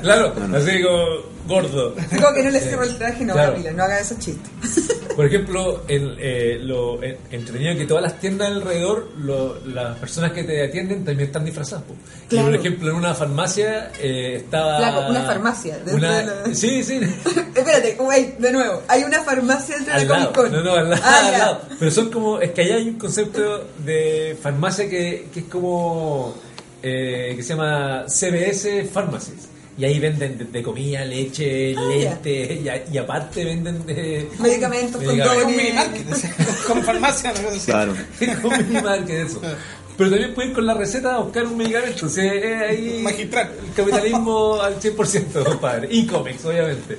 [SPEAKER 5] Claro, así como gordo.
[SPEAKER 4] Como que no le cierro el traje, no,
[SPEAKER 5] Claro.
[SPEAKER 4] No haga esos chistes.
[SPEAKER 5] Por ejemplo, el, eh, lo eh, entretenido que todas las tiendas alrededor, lo- las personas que te atienden también están disfrazadas. po. Y
[SPEAKER 4] Claro.
[SPEAKER 5] por ejemplo, en una farmacia eh, estaba...
[SPEAKER 4] Flaco, una farmacia,
[SPEAKER 5] una-
[SPEAKER 4] de la-
[SPEAKER 5] Sí, sí.
[SPEAKER 4] Espérate, wait, de nuevo. Hay una farmacia dentro de
[SPEAKER 5] al
[SPEAKER 4] la
[SPEAKER 5] lado.
[SPEAKER 4] Comic Con.
[SPEAKER 5] No, no, al lado.
[SPEAKER 4] Ah,
[SPEAKER 5] al lado. Pero son como... Es que allá hay un concepto de farmacia que, que es como... eh, que se llama CBS Pharmacies. Y ahí venden de, de comida, leche,
[SPEAKER 4] Ah,
[SPEAKER 5] leche, y, a- y aparte venden de...
[SPEAKER 4] Medicamentos,
[SPEAKER 5] medicamentos.
[SPEAKER 3] Con
[SPEAKER 4] condones.
[SPEAKER 3] mini market, o sea, con farmacia, cosa así.
[SPEAKER 2] Claro.
[SPEAKER 5] como minimal que eso. Pero también puedes ir con la receta a buscar un medicamento. O sea, es ahí
[SPEAKER 3] Magistral.
[SPEAKER 5] El capitalismo al 100%, compadre. Y cómics, obviamente.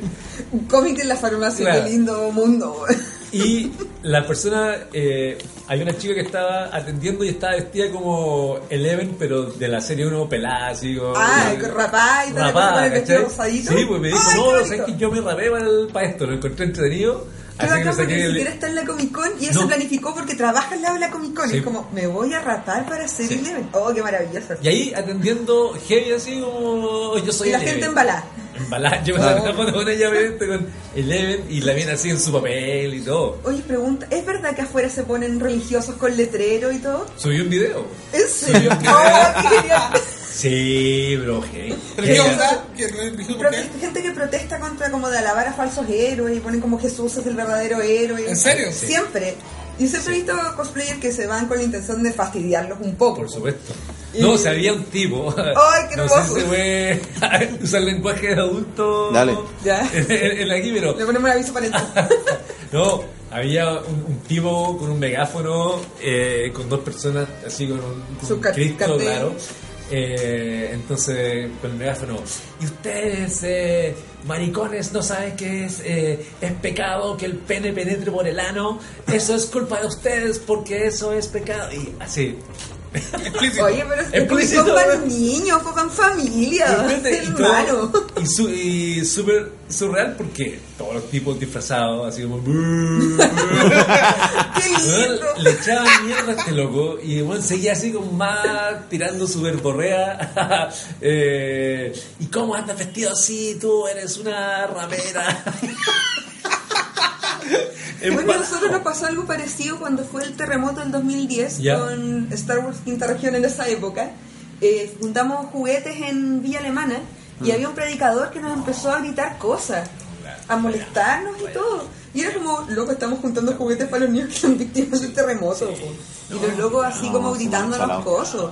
[SPEAKER 4] Un cómic en la farmacia,
[SPEAKER 5] Claro.
[SPEAKER 4] qué lindo mundo.
[SPEAKER 5] Y la persona, eh, hay una chica que estaba atendiendo y estaba vestida como Eleven, pero de la serie 1 pelada, así como.
[SPEAKER 4] Ah, con rapá y
[SPEAKER 5] Rapada,
[SPEAKER 4] con el vestido rosadito.
[SPEAKER 5] Sí, pues me dijo, no, no,
[SPEAKER 4] bonito.
[SPEAKER 5] sabes que yo me rapé para, el- para esto, lo encontré entretenido.
[SPEAKER 4] Pero acá porque ni siquiera está en la Comic Con y eso
[SPEAKER 5] No.
[SPEAKER 4] planificó porque trabaja al lado de la Comic Con.
[SPEAKER 5] Sí.
[SPEAKER 4] Es como, me voy a rapar para
[SPEAKER 5] Sí.
[SPEAKER 4] Eleven. Oh, qué maravilloso.
[SPEAKER 5] Y ahí atendiendo heavy así como yo soy
[SPEAKER 4] Y la
[SPEAKER 5] Eleven.
[SPEAKER 4] gente embalada.
[SPEAKER 5] Embalada. Yo me foto con ella obviamente con Eleven y la viene así en su papel y todo.
[SPEAKER 4] Oye, pregunta, ¿es verdad que afuera se ponen religiosos con letrero y todo?
[SPEAKER 5] Subí un video.
[SPEAKER 4] ¿En serio? Oh, qué genial.
[SPEAKER 5] Sí, bro, hey.
[SPEAKER 3] ¿Pero qué
[SPEAKER 4] gente que protesta contra como de alabar a falsos héroes y ponen como Jesús es el verdadero héroe.
[SPEAKER 3] ¿En serio?
[SPEAKER 5] Sí.
[SPEAKER 4] Siempre. Y siempre he visto cosplayers que se van con la intención de fastidiarlos un poco.
[SPEAKER 5] Por supuesto.
[SPEAKER 4] Y-
[SPEAKER 5] No, o sea, había un tipo.
[SPEAKER 4] ¡Ay, qué
[SPEAKER 5] no
[SPEAKER 4] hermoso!
[SPEAKER 5] sé si se puede usar lenguaje de adulto.
[SPEAKER 2] Dale.
[SPEAKER 4] Ya.
[SPEAKER 5] En, en- aquí, pero.
[SPEAKER 4] Le ponemos un aviso parental.
[SPEAKER 5] No, había un, un tipo con un megáfono, eh, con dos personas así con un, con un Cristo,
[SPEAKER 4] cartel.
[SPEAKER 5] claro. Eh, entonces, con el megáfono, y ustedes, eh, maricones, no saben que es, eh, es pecado que el pene penetre por el ano, eso es culpa de ustedes porque eso es pecado. Y así.
[SPEAKER 3] Explícito.
[SPEAKER 4] Oye, pero es que
[SPEAKER 5] Explícito,
[SPEAKER 4] para
[SPEAKER 5] ¿eh?
[SPEAKER 4] niños, fue familia. Hermano.
[SPEAKER 5] y, su- y súper surreal porque todos los tipos disfrazados, así como. Le echaban mierda a este loco y bueno, seguía así como más tirando su verborrea. eh, ¿Y cómo andas vestido así? Tú eres una ramera.
[SPEAKER 4] Bueno, a
[SPEAKER 5] Empanado.
[SPEAKER 4] nosotros nos pasó algo parecido cuando fue el terremoto del 2010
[SPEAKER 5] Ya.
[SPEAKER 4] con Star Wars Quinta Región en esa época. Eh, juntamos juguetes en Villa Alemana
[SPEAKER 5] Mm.
[SPEAKER 4] y había un predicador que nos empezó a gritar cosas, a molestarnos y todo. Y era como, loco, estamos juntando juguetes para los niños que son víctimas del terremoto. Y los locos así
[SPEAKER 2] No,
[SPEAKER 4] como gritándonos cosas,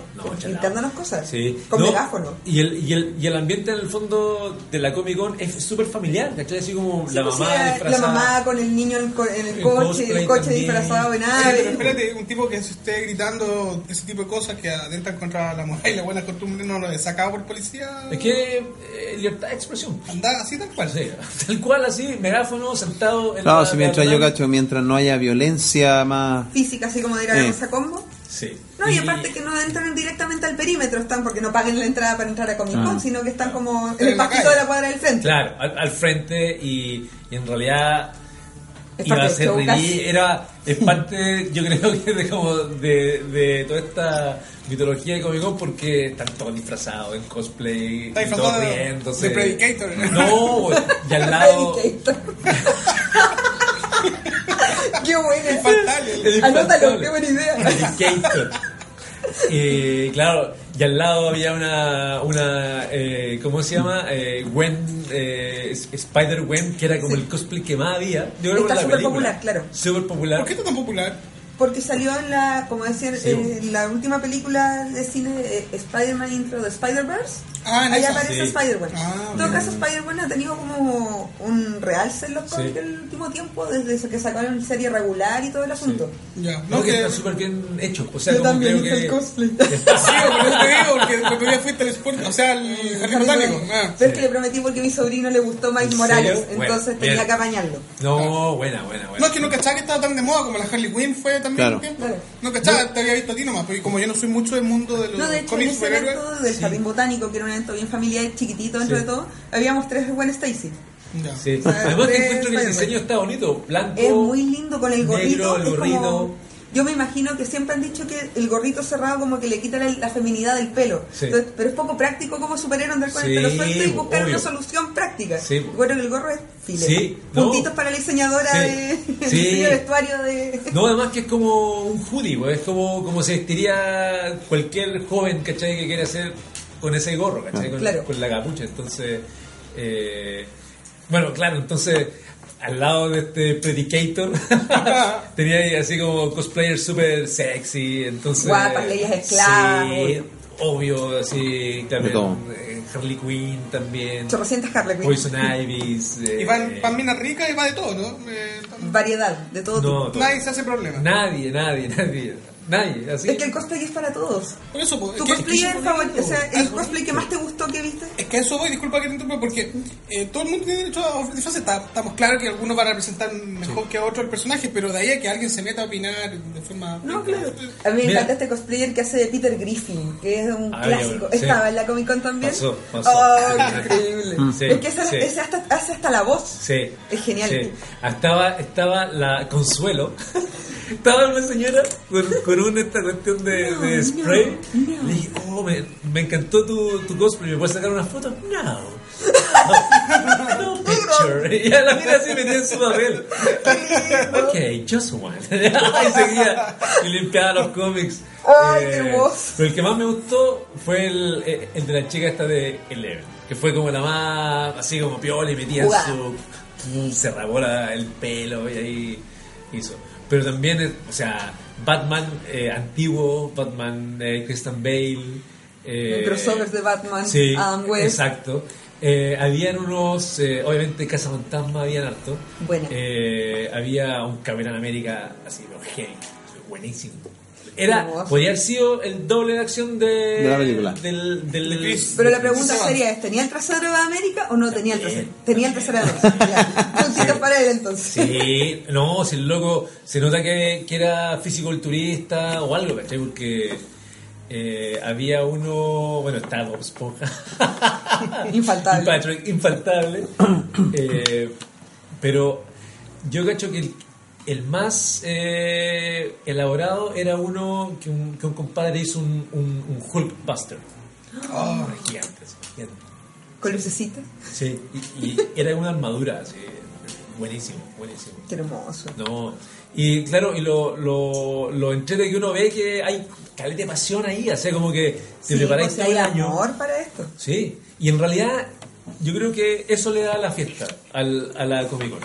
[SPEAKER 4] gritándonos cosas,
[SPEAKER 5] Sí.
[SPEAKER 4] con
[SPEAKER 5] No,
[SPEAKER 4] megáfono.
[SPEAKER 5] Y el, y, el, y el ambiente en el fondo de la Comic Con es súper familiar, ¿cachai? Así como
[SPEAKER 4] Sí,
[SPEAKER 5] la
[SPEAKER 4] pues,
[SPEAKER 5] mamá
[SPEAKER 4] era
[SPEAKER 5] disfrazada.
[SPEAKER 4] la mamá con el niño en el, co- en el
[SPEAKER 5] El
[SPEAKER 4] coche, el coche
[SPEAKER 5] también.
[SPEAKER 4] disfrazado de
[SPEAKER 3] Oye, pero
[SPEAKER 4] nave.
[SPEAKER 3] espérate, un tipo que se esté gritando ese tipo de cosas que atentan contra la mujer y la buena costumbre no lo es sacado por policía.
[SPEAKER 5] Es que eh, libertad de expresión.
[SPEAKER 3] Anda así tal cual.
[SPEAKER 5] Sí, tal cual así, megáfono sentado en
[SPEAKER 2] Claro,
[SPEAKER 5] la
[SPEAKER 2] si mientras yo cacho, mientras no haya violencia más...
[SPEAKER 4] Física, así como de ir a
[SPEAKER 2] Eh.
[SPEAKER 4] la combo.
[SPEAKER 5] Sí.
[SPEAKER 4] No, y aparte que no entran directamente al perímetro, están porque no paguen la entrada para entrar a Comic Con,
[SPEAKER 2] Ah.
[SPEAKER 4] sino que están como en el
[SPEAKER 3] calle.
[SPEAKER 4] de la cuadra del frente.
[SPEAKER 5] Claro, al, al frente y, y en realidad
[SPEAKER 4] Es
[SPEAKER 5] iba a ser era es parte yo creo que de como de, de toda esta mitología de Comic Con porque están todos disfrazados en cosplay
[SPEAKER 3] Está
[SPEAKER 5] y todos
[SPEAKER 3] disfrazado de-
[SPEAKER 5] riéndose
[SPEAKER 3] de Predicator.
[SPEAKER 5] no y al lado
[SPEAKER 4] Predicator. Qué buena.
[SPEAKER 3] Fatal.
[SPEAKER 5] el
[SPEAKER 4] Anótalo, qué buena idea.
[SPEAKER 5] Predicator. Y claro, y al lado había una, una eh, ¿cómo se llama? Eh, Gwen, eh, Spider-Gwen, que era como el cosplay que más había. Yo creo
[SPEAKER 4] Está súper popular, claro.
[SPEAKER 5] Súper popular.
[SPEAKER 3] ¿Por qué está tan popular?
[SPEAKER 4] Porque salió en la, como decían,
[SPEAKER 5] Sí.
[SPEAKER 4] eh, la última película de cine, eh, Spider-Man Intro de Spider-Verse.
[SPEAKER 3] Ah, en
[SPEAKER 4] Ahí
[SPEAKER 3] esa,
[SPEAKER 4] aparece
[SPEAKER 5] sí.
[SPEAKER 4] Spider-Man.
[SPEAKER 3] Ah,
[SPEAKER 4] en todo caso, Spider-Man ha tenido como un realce en los
[SPEAKER 5] Sí.
[SPEAKER 4] cómics el último tiempo, desde que sacaron serie regular y todo el asunto.
[SPEAKER 3] Ya.
[SPEAKER 5] No,
[SPEAKER 3] No,
[SPEAKER 5] que
[SPEAKER 3] que.
[SPEAKER 5] está súper bien hecho. O sea,
[SPEAKER 4] Yo
[SPEAKER 5] como
[SPEAKER 4] también
[SPEAKER 5] creo
[SPEAKER 4] hice
[SPEAKER 5] que.
[SPEAKER 4] el cosplay.
[SPEAKER 3] Sí, por eso te digo, porque el otro día fuiste al sport, o sea, al jardín botánico. Ah.
[SPEAKER 4] Pero es que le prometí porque a mi sobrino le gustó Miles
[SPEAKER 5] ¿En
[SPEAKER 4] Morales,
[SPEAKER 5] serio?
[SPEAKER 4] entonces
[SPEAKER 5] Bueno,
[SPEAKER 4] tenía
[SPEAKER 5] bien.
[SPEAKER 4] que apañarlo.
[SPEAKER 5] No, buena, buena, buena.
[SPEAKER 3] No, es que no cachaba que estaba tan de moda como la Harley Quinn fue también.
[SPEAKER 2] Claro.
[SPEAKER 3] No cachaba, te había visto a ti nomás, porque como yo no soy mucho del mundo de los
[SPEAKER 4] No, de hecho, en ese
[SPEAKER 3] superhéroes.
[SPEAKER 4] evento del Jardín Botánico, que era un evento bien familiar, chiquitito dentro
[SPEAKER 5] Sí.
[SPEAKER 4] de todo, habíamos tres Gwen Stacy.
[SPEAKER 3] Ya.
[SPEAKER 5] Sí.
[SPEAKER 4] sea,
[SPEAKER 5] Además que
[SPEAKER 4] tres
[SPEAKER 5] encuentro que el diseño está bonito, blanco.
[SPEAKER 4] Es muy lindo con el
[SPEAKER 5] negro,
[SPEAKER 4] gorrito.
[SPEAKER 5] el
[SPEAKER 4] es como-
[SPEAKER 5] gorrito.
[SPEAKER 4] Yo me imagino que siempre han dicho que el gorrito cerrado como que le quita la, la feminidad del pelo.
[SPEAKER 5] Sí.
[SPEAKER 4] Entonces, pero es poco práctico como superhéroe andar con
[SPEAKER 5] Sí,
[SPEAKER 4] el pelo suelto y buscar
[SPEAKER 5] obvio.
[SPEAKER 4] una solución práctica.
[SPEAKER 5] Sí.
[SPEAKER 4] Bueno, que el gorro es file.
[SPEAKER 5] No.
[SPEAKER 4] Puntitos para la diseñadora de vestuario de...
[SPEAKER 5] No, además que es como un hoodie, pues, es como, como se vestiría cualquier joven, ¿cachai? Que quiere hacer con ese gorro, ¿cachai? Con,
[SPEAKER 4] Claro.
[SPEAKER 5] con la capucha. Entonces, eh, bueno, claro, entonces, al lado de este Predicator, tenía así como cosplayers súper sexy, entonces...
[SPEAKER 4] Guapas, leyes esclavas,
[SPEAKER 5] Sí,
[SPEAKER 4] obvio.
[SPEAKER 5] así, también, eh, Harley Quinn también,
[SPEAKER 4] Chorrocientas Harley Quinn.
[SPEAKER 5] Poison Ivy's... eh,
[SPEAKER 3] Y va, va mina rica y va de todo, ¿no? Eh,
[SPEAKER 4] Variedad, de todo
[SPEAKER 5] no,
[SPEAKER 4] tipo.
[SPEAKER 5] todo.
[SPEAKER 3] nadie se hace problema.
[SPEAKER 5] Nadie, nadie, nadie, nadie, así...
[SPEAKER 4] Es que el cosplay es para todos.
[SPEAKER 3] Por eso, pues,
[SPEAKER 4] ¿Tu
[SPEAKER 3] es que-
[SPEAKER 4] cosplay
[SPEAKER 3] es
[SPEAKER 4] es
[SPEAKER 3] que-
[SPEAKER 4] favorito? O sea,
[SPEAKER 3] es
[SPEAKER 4] el cosplay que más te gustó que viste?
[SPEAKER 3] Es que a eso voy, disculpa que te interrumpa, porque eh, todo el mundo tiene derecho a disfrazarse. Está- Estamos claros que algunos van a representar mejor que otro el personaje, pero de ahí a que alguien se meta a opinar de forma.
[SPEAKER 4] No, claro. A mí me encanta este cosplayer que hace de Peter Griffin, que es un
[SPEAKER 5] Ah,
[SPEAKER 4] clásico.
[SPEAKER 5] sí.
[SPEAKER 4] Estaba en la Comic Con también.
[SPEAKER 5] Pasó, pasó.
[SPEAKER 4] ¡Ay,
[SPEAKER 5] Sí.
[SPEAKER 4] increíble!
[SPEAKER 5] Sí,
[SPEAKER 4] es que ese,
[SPEAKER 5] sí.
[SPEAKER 4] ese hasta, hace hasta la voz.
[SPEAKER 5] Sí.
[SPEAKER 4] Es genial.
[SPEAKER 5] Sí. Estaba, estaba la Consuelo. estaba una señora con, con una esta cuestión de, de spray. Le dije, oh, me, me encantó tu, tu cosplay, ¿me puedes sacar una foto? No. No picture. Y ya la mira así metida en su papel. Ok, just one. y seguía y limpiaba los cómics. Eh,
[SPEAKER 4] Ay, qué hermoso.
[SPEAKER 5] Pero el que más me gustó fue el, eh, el de la chica esta de Eleven, que fue como la más, así como piola y metía en su... Se rabó la- el pelo y ahí hizo. Pero también, o sea, Batman eh, antiguo, Batman eh, Christian Bale. Eh,
[SPEAKER 4] Crossovers de Batman,
[SPEAKER 5] Sí,
[SPEAKER 4] Adam West.
[SPEAKER 5] exacto. Eh, habían unos, eh, obviamente Cazafantasma habían harto.
[SPEAKER 4] Buena.
[SPEAKER 5] Eh, había un Capitán América así, pero heavy, buenísimo. Era, podría haber sido el doble de acción de,
[SPEAKER 2] De la película.
[SPEAKER 5] Del, del,
[SPEAKER 3] De Chris.
[SPEAKER 4] Pero la pregunta sería, ¿es, ¿tenía el trasero de América o no tenía el trasero? Tenía el trasero de América. Para él entonces.
[SPEAKER 5] Sí, no, si el loco se nota que, que era fisiculturista o algo, ¿cachai? Porque eh, había uno, bueno, está Bob Esponja.
[SPEAKER 4] Infaltable.
[SPEAKER 5] Patrick, infaltable. Eh, pero yo cacho que el, el más eh, elaborado era uno que un, que un compadre hizo un, un, un Hulkbuster.
[SPEAKER 4] Ah.
[SPEAKER 5] Gigante.
[SPEAKER 4] Con lucecitas.
[SPEAKER 5] Sí, y, y era una armadura, así, buenísimo, buenísimo.
[SPEAKER 4] Qué hermoso.
[SPEAKER 5] No, y claro, y lo, lo, lo entrete que uno ve que hay caleta de pasión ahí, o sea, como que te
[SPEAKER 4] Sí,
[SPEAKER 5] preparáis todo el año.
[SPEAKER 4] amor para esto.
[SPEAKER 5] Sí, y en realidad yo creo que eso le da la fiesta al, a la Comic Con.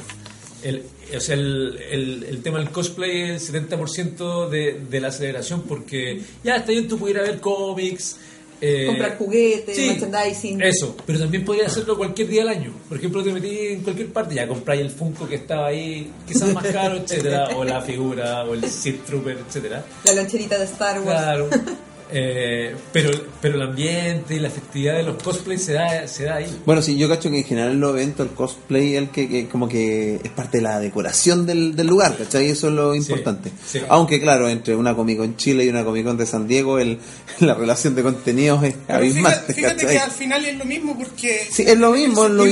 [SPEAKER 5] El, o sea, el, el, el tema del cosplay es el 70% de, de la celebración porque ya está bien, tú pudieras ver cómics. Eh,
[SPEAKER 4] Comprar juguetes,
[SPEAKER 5] sí,
[SPEAKER 4] merchandising.
[SPEAKER 5] Eso, pero también podrías hacerlo cualquier día del año. Por ejemplo, te metí en cualquier parte, ya compráis el Funko que estaba ahí, quizás más caro, etcétera, o la figura, o el Sith Trooper, etcétera.
[SPEAKER 4] La loncherita de Star Wars.
[SPEAKER 5] Claro. Eh, pero, pero el ambiente y la festividad de los cosplays se da, se da ahí.
[SPEAKER 2] Bueno, sí, yo cacho que en general en los eventos el cosplay el que, que como que es parte de la decoración del, del lugar, ¿cachai? Eso es lo importante.
[SPEAKER 5] sí.
[SPEAKER 2] Aunque claro, entre una Comic Con Chile y una Comic Con de San Diego, el, la relación de contenidos es
[SPEAKER 3] Pero
[SPEAKER 2] abismal,
[SPEAKER 3] fíjate, fíjate que al final es lo mismo porque.
[SPEAKER 2] Sí, es lo mismo, es lo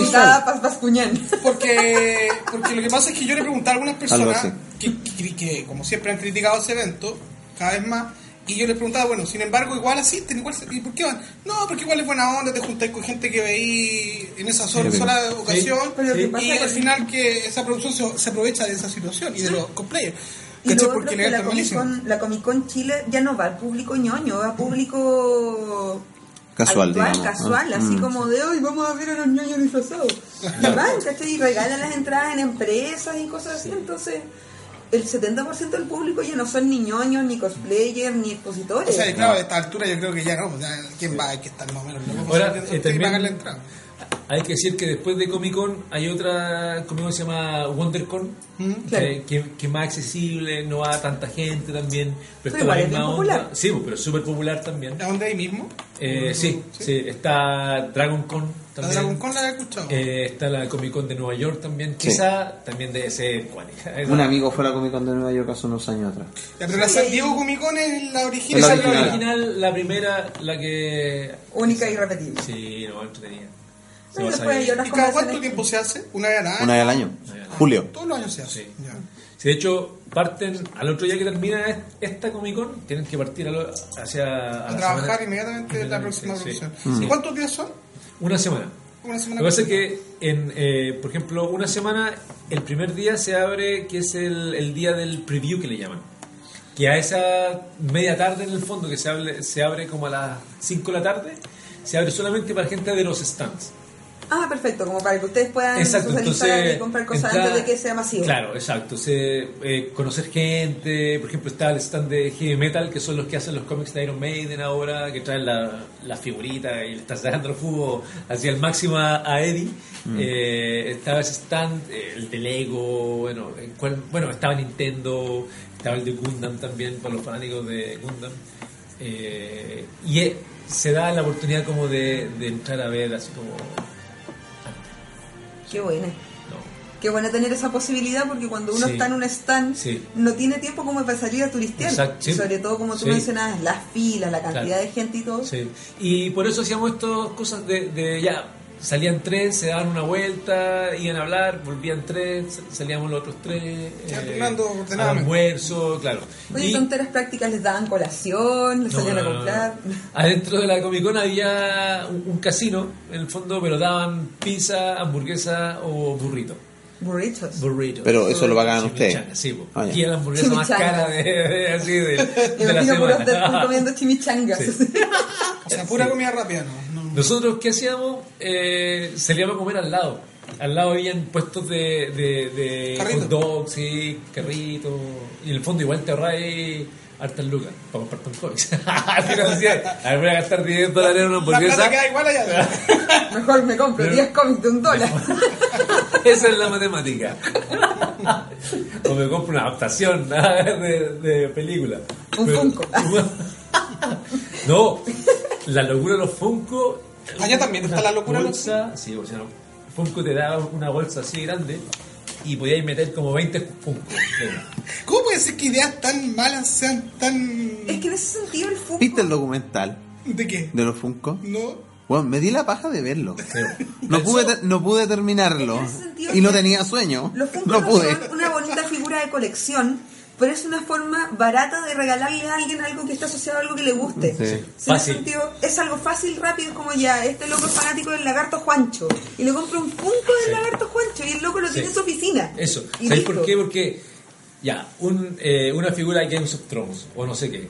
[SPEAKER 4] Bascuñán.
[SPEAKER 3] Porque, porque lo que pasa es que yo le pregunté a algunas personas que, que- que, como siempre han criticado ese evento, cada vez más, y yo les preguntaba, bueno, sin embargo, igual asisten, igual, se- ¿y por qué van? No, porque igual es buena onda, te juntáis con gente que veí en esa sola,
[SPEAKER 2] Sí,
[SPEAKER 3] sola ocasión,
[SPEAKER 4] Pero lo que pasa
[SPEAKER 3] y
[SPEAKER 4] es que-
[SPEAKER 3] al final que esa producción se, se aprovecha de esa situación y de los cosplayers.
[SPEAKER 4] Y lo otro que la Comic. Con, la Comic Con Chile ya no va al público ñoño, va al público
[SPEAKER 2] Casual, digamos.
[SPEAKER 4] casual,
[SPEAKER 2] Ah,
[SPEAKER 4] así
[SPEAKER 2] mm.
[SPEAKER 4] como de hoy vamos a ver a los ñoños disfrazados. Y van, ¿cachai? Y regalan las entradas en empresas y cosas así, entonces el 70% del público ya no son ni ñoños, ni cosplayers, ni expositores.
[SPEAKER 3] O sea, y claro, a esta altura yo creo que ya no, ¿quién va? Hay que estar más o menos loco
[SPEAKER 5] Ahora, eh, también-
[SPEAKER 3] la entrada.
[SPEAKER 5] Hay que decir que después de Comic Con hay otra Comic Con que se llama WonderCon,
[SPEAKER 3] Mm,
[SPEAKER 4] claro.
[SPEAKER 5] que, que- es más accesible, no va tanta gente también, pero,
[SPEAKER 4] Pero
[SPEAKER 5] está
[SPEAKER 4] igual
[SPEAKER 5] la
[SPEAKER 4] es
[SPEAKER 5] misma
[SPEAKER 4] bien
[SPEAKER 5] onda.
[SPEAKER 4] popular.
[SPEAKER 5] Sí, pues, pero es súper popular también.
[SPEAKER 3] ¿A dónde ahí mismo?
[SPEAKER 5] Eh, sí, sí, está Dragon Con
[SPEAKER 3] La
[SPEAKER 5] también.
[SPEAKER 3] Dragon Con la he escuchado.
[SPEAKER 5] Eh, está la Comic Con de Nueva York también,
[SPEAKER 2] Sí.
[SPEAKER 5] quizá también debe ser cuánica.
[SPEAKER 2] Un amigo fue a la Comic Con de Nueva York hace unos años atrás.
[SPEAKER 3] Pero la San Diego Comic Con es la original.
[SPEAKER 2] Es la
[SPEAKER 5] Esa es la
[SPEAKER 2] original.
[SPEAKER 5] original, la primera, la que...
[SPEAKER 4] Única y repetible.
[SPEAKER 5] Sí, no, entretenida. Se
[SPEAKER 3] ¿Y cada cuánto tiempo se hace? ¿Una vez al año?
[SPEAKER 2] Una vez al año. Julio.
[SPEAKER 3] Todos los años se hace.
[SPEAKER 5] Sí.
[SPEAKER 3] Ya.
[SPEAKER 5] Sí, de hecho, parten al otro día que termina est- esta Comic Con, tienen que partir a lo- hacia... a
[SPEAKER 3] A trabajar
[SPEAKER 5] semana-
[SPEAKER 3] inmediatamente en la próxima
[SPEAKER 5] Sí,
[SPEAKER 3] producción.
[SPEAKER 5] sí.
[SPEAKER 3] ¿Y cuántos días son?
[SPEAKER 5] Una semana.
[SPEAKER 3] Una semana.
[SPEAKER 5] Lo que pasa es que, en, eh, por ejemplo, una semana, el primer día se abre, que es el, el día del preview que le llaman. Que a esa media tarde, en el fondo, que se, hable- se abre como a las 5 de la tarde, se abre solamente para gente de los stands.
[SPEAKER 4] Ah, perfecto, como para que ustedes puedan
[SPEAKER 5] Exacto,
[SPEAKER 4] socializar
[SPEAKER 5] entonces.
[SPEAKER 4] y comprar cosas
[SPEAKER 5] entra-
[SPEAKER 4] antes de que sea masivo.
[SPEAKER 5] Claro, exacto. Eh, conocer gente, por ejemplo, está el stand de Heavy Metal, que son los que hacen los cómics de Iron Maiden ahora, que traen la, la figurita y le están sacando el jugo hacia el máximo a, a Eddie. Eh, estaba ese stand, eh, el de Lego, bueno, en cual- bueno, estaba Nintendo, estaba el de Gundam también, para los fanáticos de Gundam. Eh, y eh, se da la oportunidad como de, de entrar a ver así como...
[SPEAKER 4] Qué buena.
[SPEAKER 5] No,
[SPEAKER 4] Qué bueno tener esa posibilidad porque cuando uno
[SPEAKER 5] Sí.
[SPEAKER 4] está en un stand
[SPEAKER 5] Sí.
[SPEAKER 4] no tiene tiempo como para salir a turistear.
[SPEAKER 5] Exacto, sí.
[SPEAKER 4] Sobre todo como tú mencionabas, las filas, la cantidad
[SPEAKER 5] Claro.
[SPEAKER 4] de gente y todo.
[SPEAKER 5] Y por eso hacíamos estas cosas de, de ya, salían tres, se daban una vuelta, iban a hablar, volvían tres, salíamos los otros tres.
[SPEAKER 3] Ya,
[SPEAKER 5] eh, al almuerzo, claro.
[SPEAKER 4] Oye,
[SPEAKER 5] Y-
[SPEAKER 4] tonteras prácticas les daban colación, les
[SPEAKER 5] no,
[SPEAKER 4] salían
[SPEAKER 5] no,
[SPEAKER 4] a
[SPEAKER 5] no.
[SPEAKER 4] comprar.
[SPEAKER 5] Adentro de la Comic Con había un, un casino, en el fondo, pero daban pizza, hamburguesa o burrito.
[SPEAKER 4] Burritos.
[SPEAKER 5] Burrito.
[SPEAKER 2] Pero eso lo pagaban ustedes.
[SPEAKER 5] Sí, po.
[SPEAKER 2] Ah, ya.
[SPEAKER 5] y la hamburguesa más cara de, de- así de, la
[SPEAKER 4] comiendo chimichangas.
[SPEAKER 5] Sí.
[SPEAKER 3] O sea, pura comida rápida, ¿no? no.
[SPEAKER 5] Nosotros, ¿qué hacíamos? Eh, salíamos a comer al lado. Al lado habían puestos de, de, de
[SPEAKER 3] Carrito.
[SPEAKER 5] hot dogs, sí, carritos. Y en el fondo igual te ahorras ahí hartas lucas para comprarte un cómics. Decía, a ver, voy a gastar 10 dólares en una
[SPEAKER 3] La
[SPEAKER 5] hamburguesa.
[SPEAKER 3] queda igual allá.
[SPEAKER 4] Mejor me compro
[SPEAKER 5] Pero-
[SPEAKER 4] 10 cómics de un dólar.
[SPEAKER 5] Esa es la matemática. o me compro una adaptación de, de película.
[SPEAKER 4] Un Funko.
[SPEAKER 5] no, la locura de los Funko.
[SPEAKER 3] Allá también está la locura de los
[SPEAKER 5] bolsa, Sí, o sea, Funko te da una bolsa así grande y podíais meter como 20 Funko.
[SPEAKER 3] ¿Cómo puede ser que ideas tan malas sean tan.
[SPEAKER 4] es que en ese sentido el Funko...
[SPEAKER 2] ¿Viste el documental
[SPEAKER 3] ¿De qué?
[SPEAKER 2] de los Funko?
[SPEAKER 3] No.
[SPEAKER 2] Bueno, me di la paja de verlo.
[SPEAKER 5] Sí.
[SPEAKER 2] No pude, no pude terminarlo.
[SPEAKER 4] En ese sentido
[SPEAKER 2] Y no tenía sueño.
[SPEAKER 4] Los Funko
[SPEAKER 2] no pude.
[SPEAKER 4] son una bonita figura de colección, pero es una forma barata de regalarle a alguien algo que está asociado a algo que le guste.
[SPEAKER 2] Sí.
[SPEAKER 4] Si en ese
[SPEAKER 5] Fácil.
[SPEAKER 4] sentido, es algo fácil, rápido, es como ya, este loco es fanático del lagarto Juancho, y le compra un Funko del
[SPEAKER 5] Sí.
[SPEAKER 4] lagarto Juancho, y el loco lo tiene en su oficina.
[SPEAKER 5] Eso.
[SPEAKER 4] Y
[SPEAKER 5] ¿Sabéis
[SPEAKER 4] listo.
[SPEAKER 5] por qué? Porque, ya, un, eh, una figura de Games of Thrones, o no sé qué.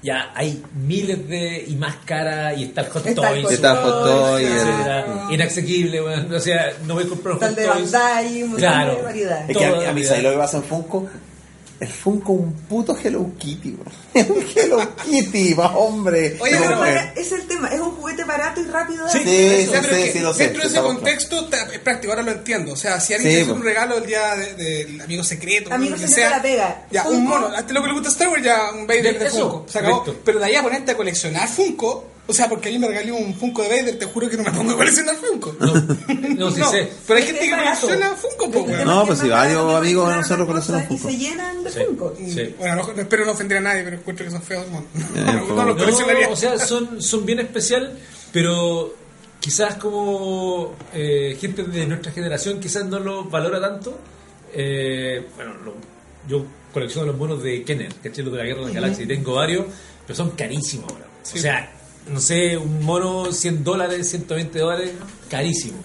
[SPEAKER 5] Ya hay miles de. y más cara, y está el Hot
[SPEAKER 4] Está el
[SPEAKER 5] Toys.
[SPEAKER 4] Hot
[SPEAKER 2] Está el Hot Toys, el-
[SPEAKER 5] etcétera, Inaccesible, bueno, o sea, no voy a comprar un Hot
[SPEAKER 4] de
[SPEAKER 5] Toys.
[SPEAKER 4] Bandai, un montón
[SPEAKER 5] Claro.
[SPEAKER 4] de variedades.
[SPEAKER 2] Es que a, mí- a mí,
[SPEAKER 5] la
[SPEAKER 2] ¿sabes lo que pasa en Funko? El Funko un puto Hello Kitty, bro. Es un Hello Kitty, va hombre.
[SPEAKER 3] Oye,
[SPEAKER 4] Pero para- es el tema, es un juguete barato y rápido de
[SPEAKER 5] Sí,
[SPEAKER 4] hacer.
[SPEAKER 2] Sí, sí, sí,
[SPEAKER 3] que
[SPEAKER 2] sí, lo sé.
[SPEAKER 3] dentro de ese contexto es práctico, ahora lo entiendo. O sea, si alguien hacer
[SPEAKER 2] po.
[SPEAKER 3] un regalo el día de- del amigo secreto,
[SPEAKER 4] Amigo
[SPEAKER 3] lo que
[SPEAKER 4] secreto
[SPEAKER 3] sea,
[SPEAKER 4] la pega.
[SPEAKER 3] Ya,
[SPEAKER 4] Funko.
[SPEAKER 3] un mono. A lo que le gusta Star Wars, ya un Vader de
[SPEAKER 5] Eso,
[SPEAKER 3] Funko. Se acabó. Pero de ahí a ponerte a coleccionar Funko, o sea, porque a mí me regaló un Funko de Vader, te juro que no me pongo a coleccionar Funko.
[SPEAKER 5] No, no, sí sé.
[SPEAKER 3] Pero hay gente
[SPEAKER 4] que
[SPEAKER 3] colecciona Funko, po, weón.
[SPEAKER 2] No, pues
[SPEAKER 4] más
[SPEAKER 2] varios amigos de nosotros coleccionan Funko.
[SPEAKER 4] Y se llenan de
[SPEAKER 5] Sí.
[SPEAKER 4] Funko.
[SPEAKER 5] Sí.
[SPEAKER 3] Bueno, no, no espero no ofender a nadie, pero encuentro que son feos. No,
[SPEAKER 2] Eh,
[SPEAKER 3] no, no los
[SPEAKER 5] No,
[SPEAKER 3] coleccionaría.
[SPEAKER 5] o sea, son, son bien especial, pero quizás como eh, gente de nuestra generación quizás no lo valora tanto. Eh, bueno, lo- yo colecciono los monos de Kenner, ¿cachai? Los de la Guerra de las Galaxias, y tengo varios, pero son carísimos ahora. O sea, no sé, un mono 100 dólares, 120 dólares, carísimo.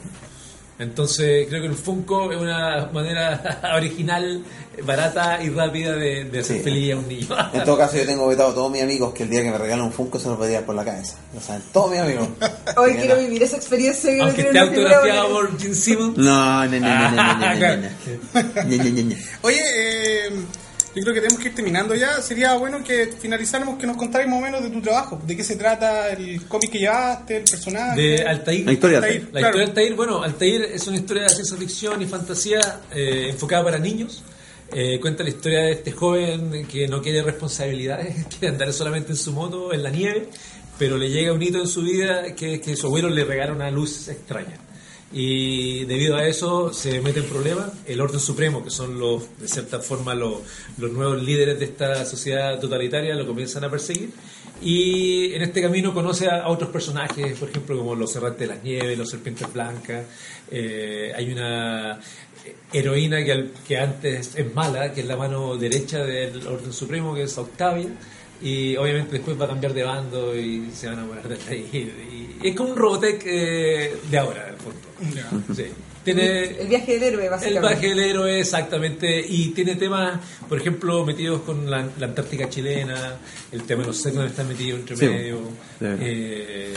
[SPEAKER 5] Entonces creo que el Funko es una manera original, barata y rápida de, de hacer
[SPEAKER 2] Sí.
[SPEAKER 5] feliz a un niño.
[SPEAKER 2] En todo caso, yo tengo vetado a todos mis amigos que el día que me regalan un Funko se los voy a tirar por la cabeza. Lo saben todos mis amigos.
[SPEAKER 4] Hoy quiero vivir esa experiencia que
[SPEAKER 5] Aunque esté autografiado por Gene Simmons.
[SPEAKER 2] No, no, no, no, no, no, no, no,
[SPEAKER 5] Claro.
[SPEAKER 2] no. No, no, no, no.
[SPEAKER 3] Oye, eh, Yo creo que tenemos que ir terminando ya. Sería bueno que finalizáramos que nos contarais más o menos de tu trabajo. De qué se trata el cómic que llevaste, el personaje.
[SPEAKER 5] De Altair.
[SPEAKER 2] La historia de
[SPEAKER 3] Altair.
[SPEAKER 2] Altair.
[SPEAKER 5] La
[SPEAKER 3] Claro.
[SPEAKER 5] historia de Altair, bueno, Altair es una historia de ciencia ficción y fantasía eh, enfocada para niños. Eh, cuenta la historia de este joven que no quiere responsabilidades, quiere andar solamente en su moto en la nieve, pero le llega un hito en su vida que es que su abuelo le regala una luz extraña. Y debido a eso se mete en problemas. El orden supremo, que son los, de cierta forma los, los nuevos líderes de esta sociedad totalitaria, lo comienzan a perseguir. Y en este camino conoce a, otros personajes, por ejemplo, como los errantes de las nieves, los serpientes blancas. Eh, hay una heroína que, que antes es mala, que es la mano derecha del orden supremo, que es Octavia. Y obviamente después va a cambiar de bando y se van a morir de ahí. Es como un Robotech eh, de ahora, en el fondo.
[SPEAKER 3] Ya.
[SPEAKER 5] Sí. Tiene
[SPEAKER 4] El viaje del héroe,
[SPEAKER 5] el
[SPEAKER 4] básicamente.
[SPEAKER 5] viaje del héroe, exactamente. Y tiene temas, por ejemplo, metidos con la, la Antártica chilena, el tema de los Selknam está metido entre
[SPEAKER 2] Sí,
[SPEAKER 5] medio. Eh,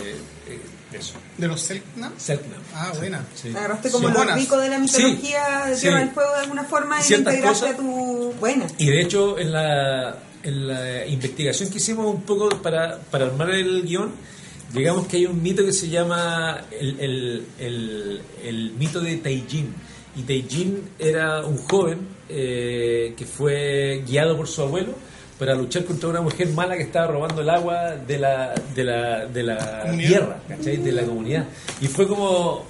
[SPEAKER 5] eh, eso,
[SPEAKER 3] De los Selknam.
[SPEAKER 5] Selknam.
[SPEAKER 3] Ah, buena.
[SPEAKER 5] Sí.
[SPEAKER 4] Agarraste como
[SPEAKER 3] Sí.
[SPEAKER 4] lo rico de la mitología
[SPEAKER 5] Sí,
[SPEAKER 4] de Tierra
[SPEAKER 5] sí.
[SPEAKER 4] del Fuego de alguna forma y lo integraste a tu... Buena.
[SPEAKER 5] Y de hecho, en la, en la investigación que hicimos un poco para, para armar el guion, digamos que hay un mito que se llama el, el, el, el mito de Taijin. Y Taijin era un joven eh, que fue guiado por su abuelo para luchar contra una mujer mala que estaba robando el agua de la, de la, de la tierra, ¿cachai? De la comunidad. Y fue como,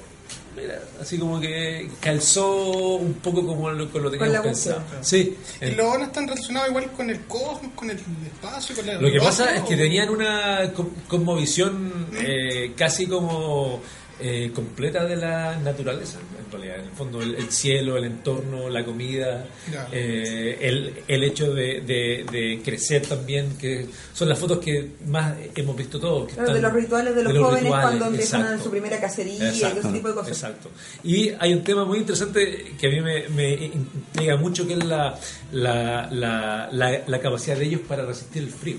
[SPEAKER 5] mira, así como que calzó un poco como lo, con lo
[SPEAKER 4] Con
[SPEAKER 5] teníamos pensado. Sí.
[SPEAKER 3] Y los no están relacionados igual con el cosmos, con el espacio, con la
[SPEAKER 5] Lo que pasa es que tenían una co- cosmovisión eh, casi como eh, completa de la naturaleza, en realidad. En el fondo, el, el cielo, el entorno, la comida, eh, el, el hecho de, de- de crecer también, que son las fotos que más hemos visto todos. que
[SPEAKER 4] Claro, de los rituales de los
[SPEAKER 5] de
[SPEAKER 4] jóvenes
[SPEAKER 5] rituales,
[SPEAKER 4] cuando empiezan a
[SPEAKER 5] exacto.
[SPEAKER 4] su primera cacería y
[SPEAKER 5] Exacto,
[SPEAKER 4] ese tipo de cosas.
[SPEAKER 5] Exacto. Y hay un tema muy interesante que a mí me, me intriga mucho, que es la, la, la, la, la capacidad de ellos para resistir el frío.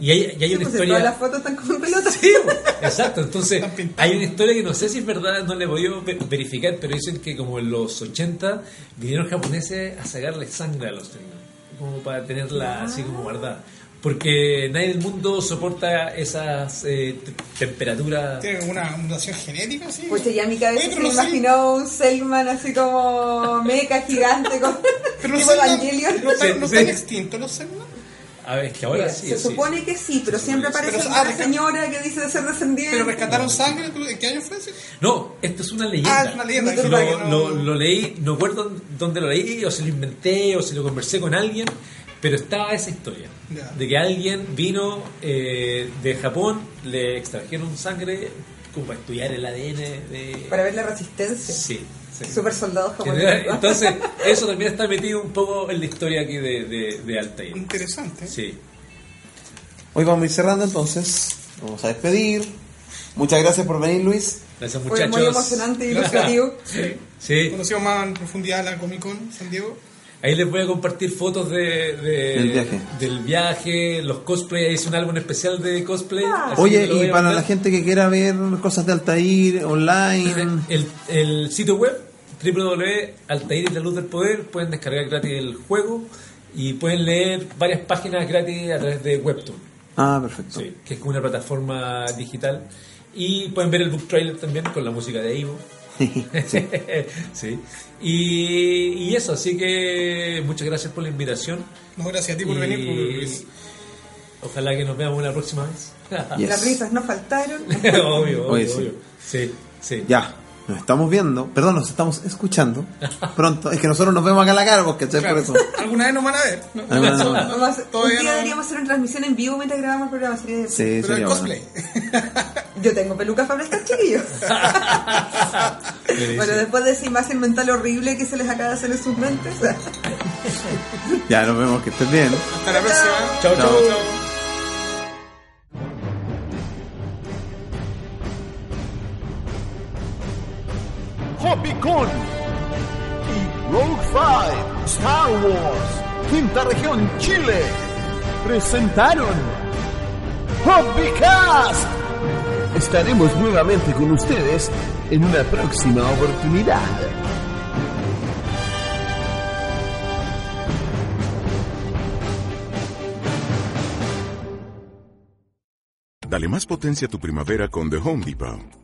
[SPEAKER 5] Y hay, y hay
[SPEAKER 4] Sí,
[SPEAKER 5] una
[SPEAKER 4] pues,
[SPEAKER 5] historia...
[SPEAKER 4] Todas las fotos están como en pelota.
[SPEAKER 5] Sí, exacto. Entonces, hay una historia que no sé si es verdad, no le he podido ve- verificar, pero dicen que como en los 80 vinieron japoneses a sacarle sangre a los niños, como para tenerla así como guardada. Porque nadie del mundo soporta esas eh, te- temperaturas.
[SPEAKER 3] Tiene una mutación genética, sí.
[SPEAKER 4] Pues ya mi cabeza
[SPEAKER 3] Oye,
[SPEAKER 4] se
[SPEAKER 3] los
[SPEAKER 4] imaginó un Selman así como meca gigante con
[SPEAKER 3] Pero los
[SPEAKER 4] Evangelion.
[SPEAKER 3] no están,
[SPEAKER 5] Sí,
[SPEAKER 3] no
[SPEAKER 5] sí.
[SPEAKER 3] están extintos los Selknam.
[SPEAKER 5] A ver, es que ahora
[SPEAKER 4] Mira,
[SPEAKER 5] sí.
[SPEAKER 4] se
[SPEAKER 5] sí.
[SPEAKER 4] supone que sí, pero
[SPEAKER 5] Se
[SPEAKER 4] siempre aparece
[SPEAKER 3] Pero,
[SPEAKER 4] una señora que dice de ser descendiente.
[SPEAKER 3] Pero rescataron sangre, ¿tú- ¿en qué año fue ese?
[SPEAKER 5] No, esto es una leyenda.
[SPEAKER 3] Ah, es una leyenda,
[SPEAKER 5] Lo,
[SPEAKER 3] no- que no-
[SPEAKER 5] lo- lo leí, no recuerdo dónde lo leí, o si lo inventé, o si lo conversé con alguien, pero estaba esa historia.
[SPEAKER 3] Ya.
[SPEAKER 5] De que alguien vino eh, de Japón, le extrajeron sangre como para estudiar el ADN de...
[SPEAKER 4] Para ver la resistencia.
[SPEAKER 5] Sí, sí.
[SPEAKER 4] Super soldados japoneses.
[SPEAKER 5] Entonces, eso también está metido un poco en la historia aquí de, de, de Altair.
[SPEAKER 3] Interesante.
[SPEAKER 5] Sí.
[SPEAKER 2] Hoy vamos a ir cerrando entonces. Vamos a despedir. Muchas gracias por venir, Luis.
[SPEAKER 5] Gracias
[SPEAKER 4] Fue
[SPEAKER 5] muchachos.
[SPEAKER 4] muy emocionante y ilustrativo.
[SPEAKER 5] Sí,
[SPEAKER 3] Conocimos más en profundidad la Comic Con San Diego.
[SPEAKER 5] ahí les voy a compartir fotos de, de-
[SPEAKER 2] Del viaje.
[SPEAKER 5] del viaje, los cosplay, hice un álbum especial de cosplay.
[SPEAKER 4] Ah.
[SPEAKER 2] Oye, y para
[SPEAKER 5] mandar.
[SPEAKER 2] la gente que quiera ver cosas de Altair online,
[SPEAKER 5] El, el sitio web www.altair y la luz del poder pueden descargar gratis el juego y pueden leer varias páginas gratis a través de Webtoon,
[SPEAKER 2] ah, perfecto.
[SPEAKER 5] sí, que es como una plataforma digital y pueden ver el book trailer también con la música de Ivo. sí. Y, y eso, así que muchas gracias por la invitación.
[SPEAKER 3] No, gracias a ti por
[SPEAKER 5] Y
[SPEAKER 3] venir, por Luis.
[SPEAKER 5] Ojalá que nos veamos una próxima vez.
[SPEAKER 2] Yes.
[SPEAKER 4] Las risas no faltaron.
[SPEAKER 5] obvio, obvio,
[SPEAKER 2] Oye, sí.
[SPEAKER 5] obvio. Sí, sí.
[SPEAKER 2] Ya, nos estamos viendo, perdón, nos estamos escuchando pronto. Es que nosotros nos vemos acá a la cara, porque
[SPEAKER 3] Claro.
[SPEAKER 2] por eso.
[SPEAKER 3] Alguna vez nos van a ver. ¿no?
[SPEAKER 2] Alguna vez nos van a ver.
[SPEAKER 4] Vamos a hacer- un
[SPEAKER 3] Todavía
[SPEAKER 4] día
[SPEAKER 3] no.
[SPEAKER 4] deberíamos hacer una transmisión en vivo mientras grabamos el programa. Sería.
[SPEAKER 2] Sí,
[SPEAKER 3] Pero el
[SPEAKER 2] sería
[SPEAKER 3] cosplay.
[SPEAKER 2] bueno.
[SPEAKER 4] Yo tengo pelucas para estar chiquillos. bueno, después de esa imagen mental horrible que se les acaba de hacer en sus mentes.
[SPEAKER 2] Ya, nos vemos, que estés bien.
[SPEAKER 3] Hasta la próxima.
[SPEAKER 5] Chao, chao.
[SPEAKER 1] Hopicon y Rogue 5 Star Wars Quinta Región Chile presentaron Hopicast. Estaremos nuevamente con ustedes en una próxima oportunidad.
[SPEAKER 6] Dale más potencia a tu primavera con The Home Depot.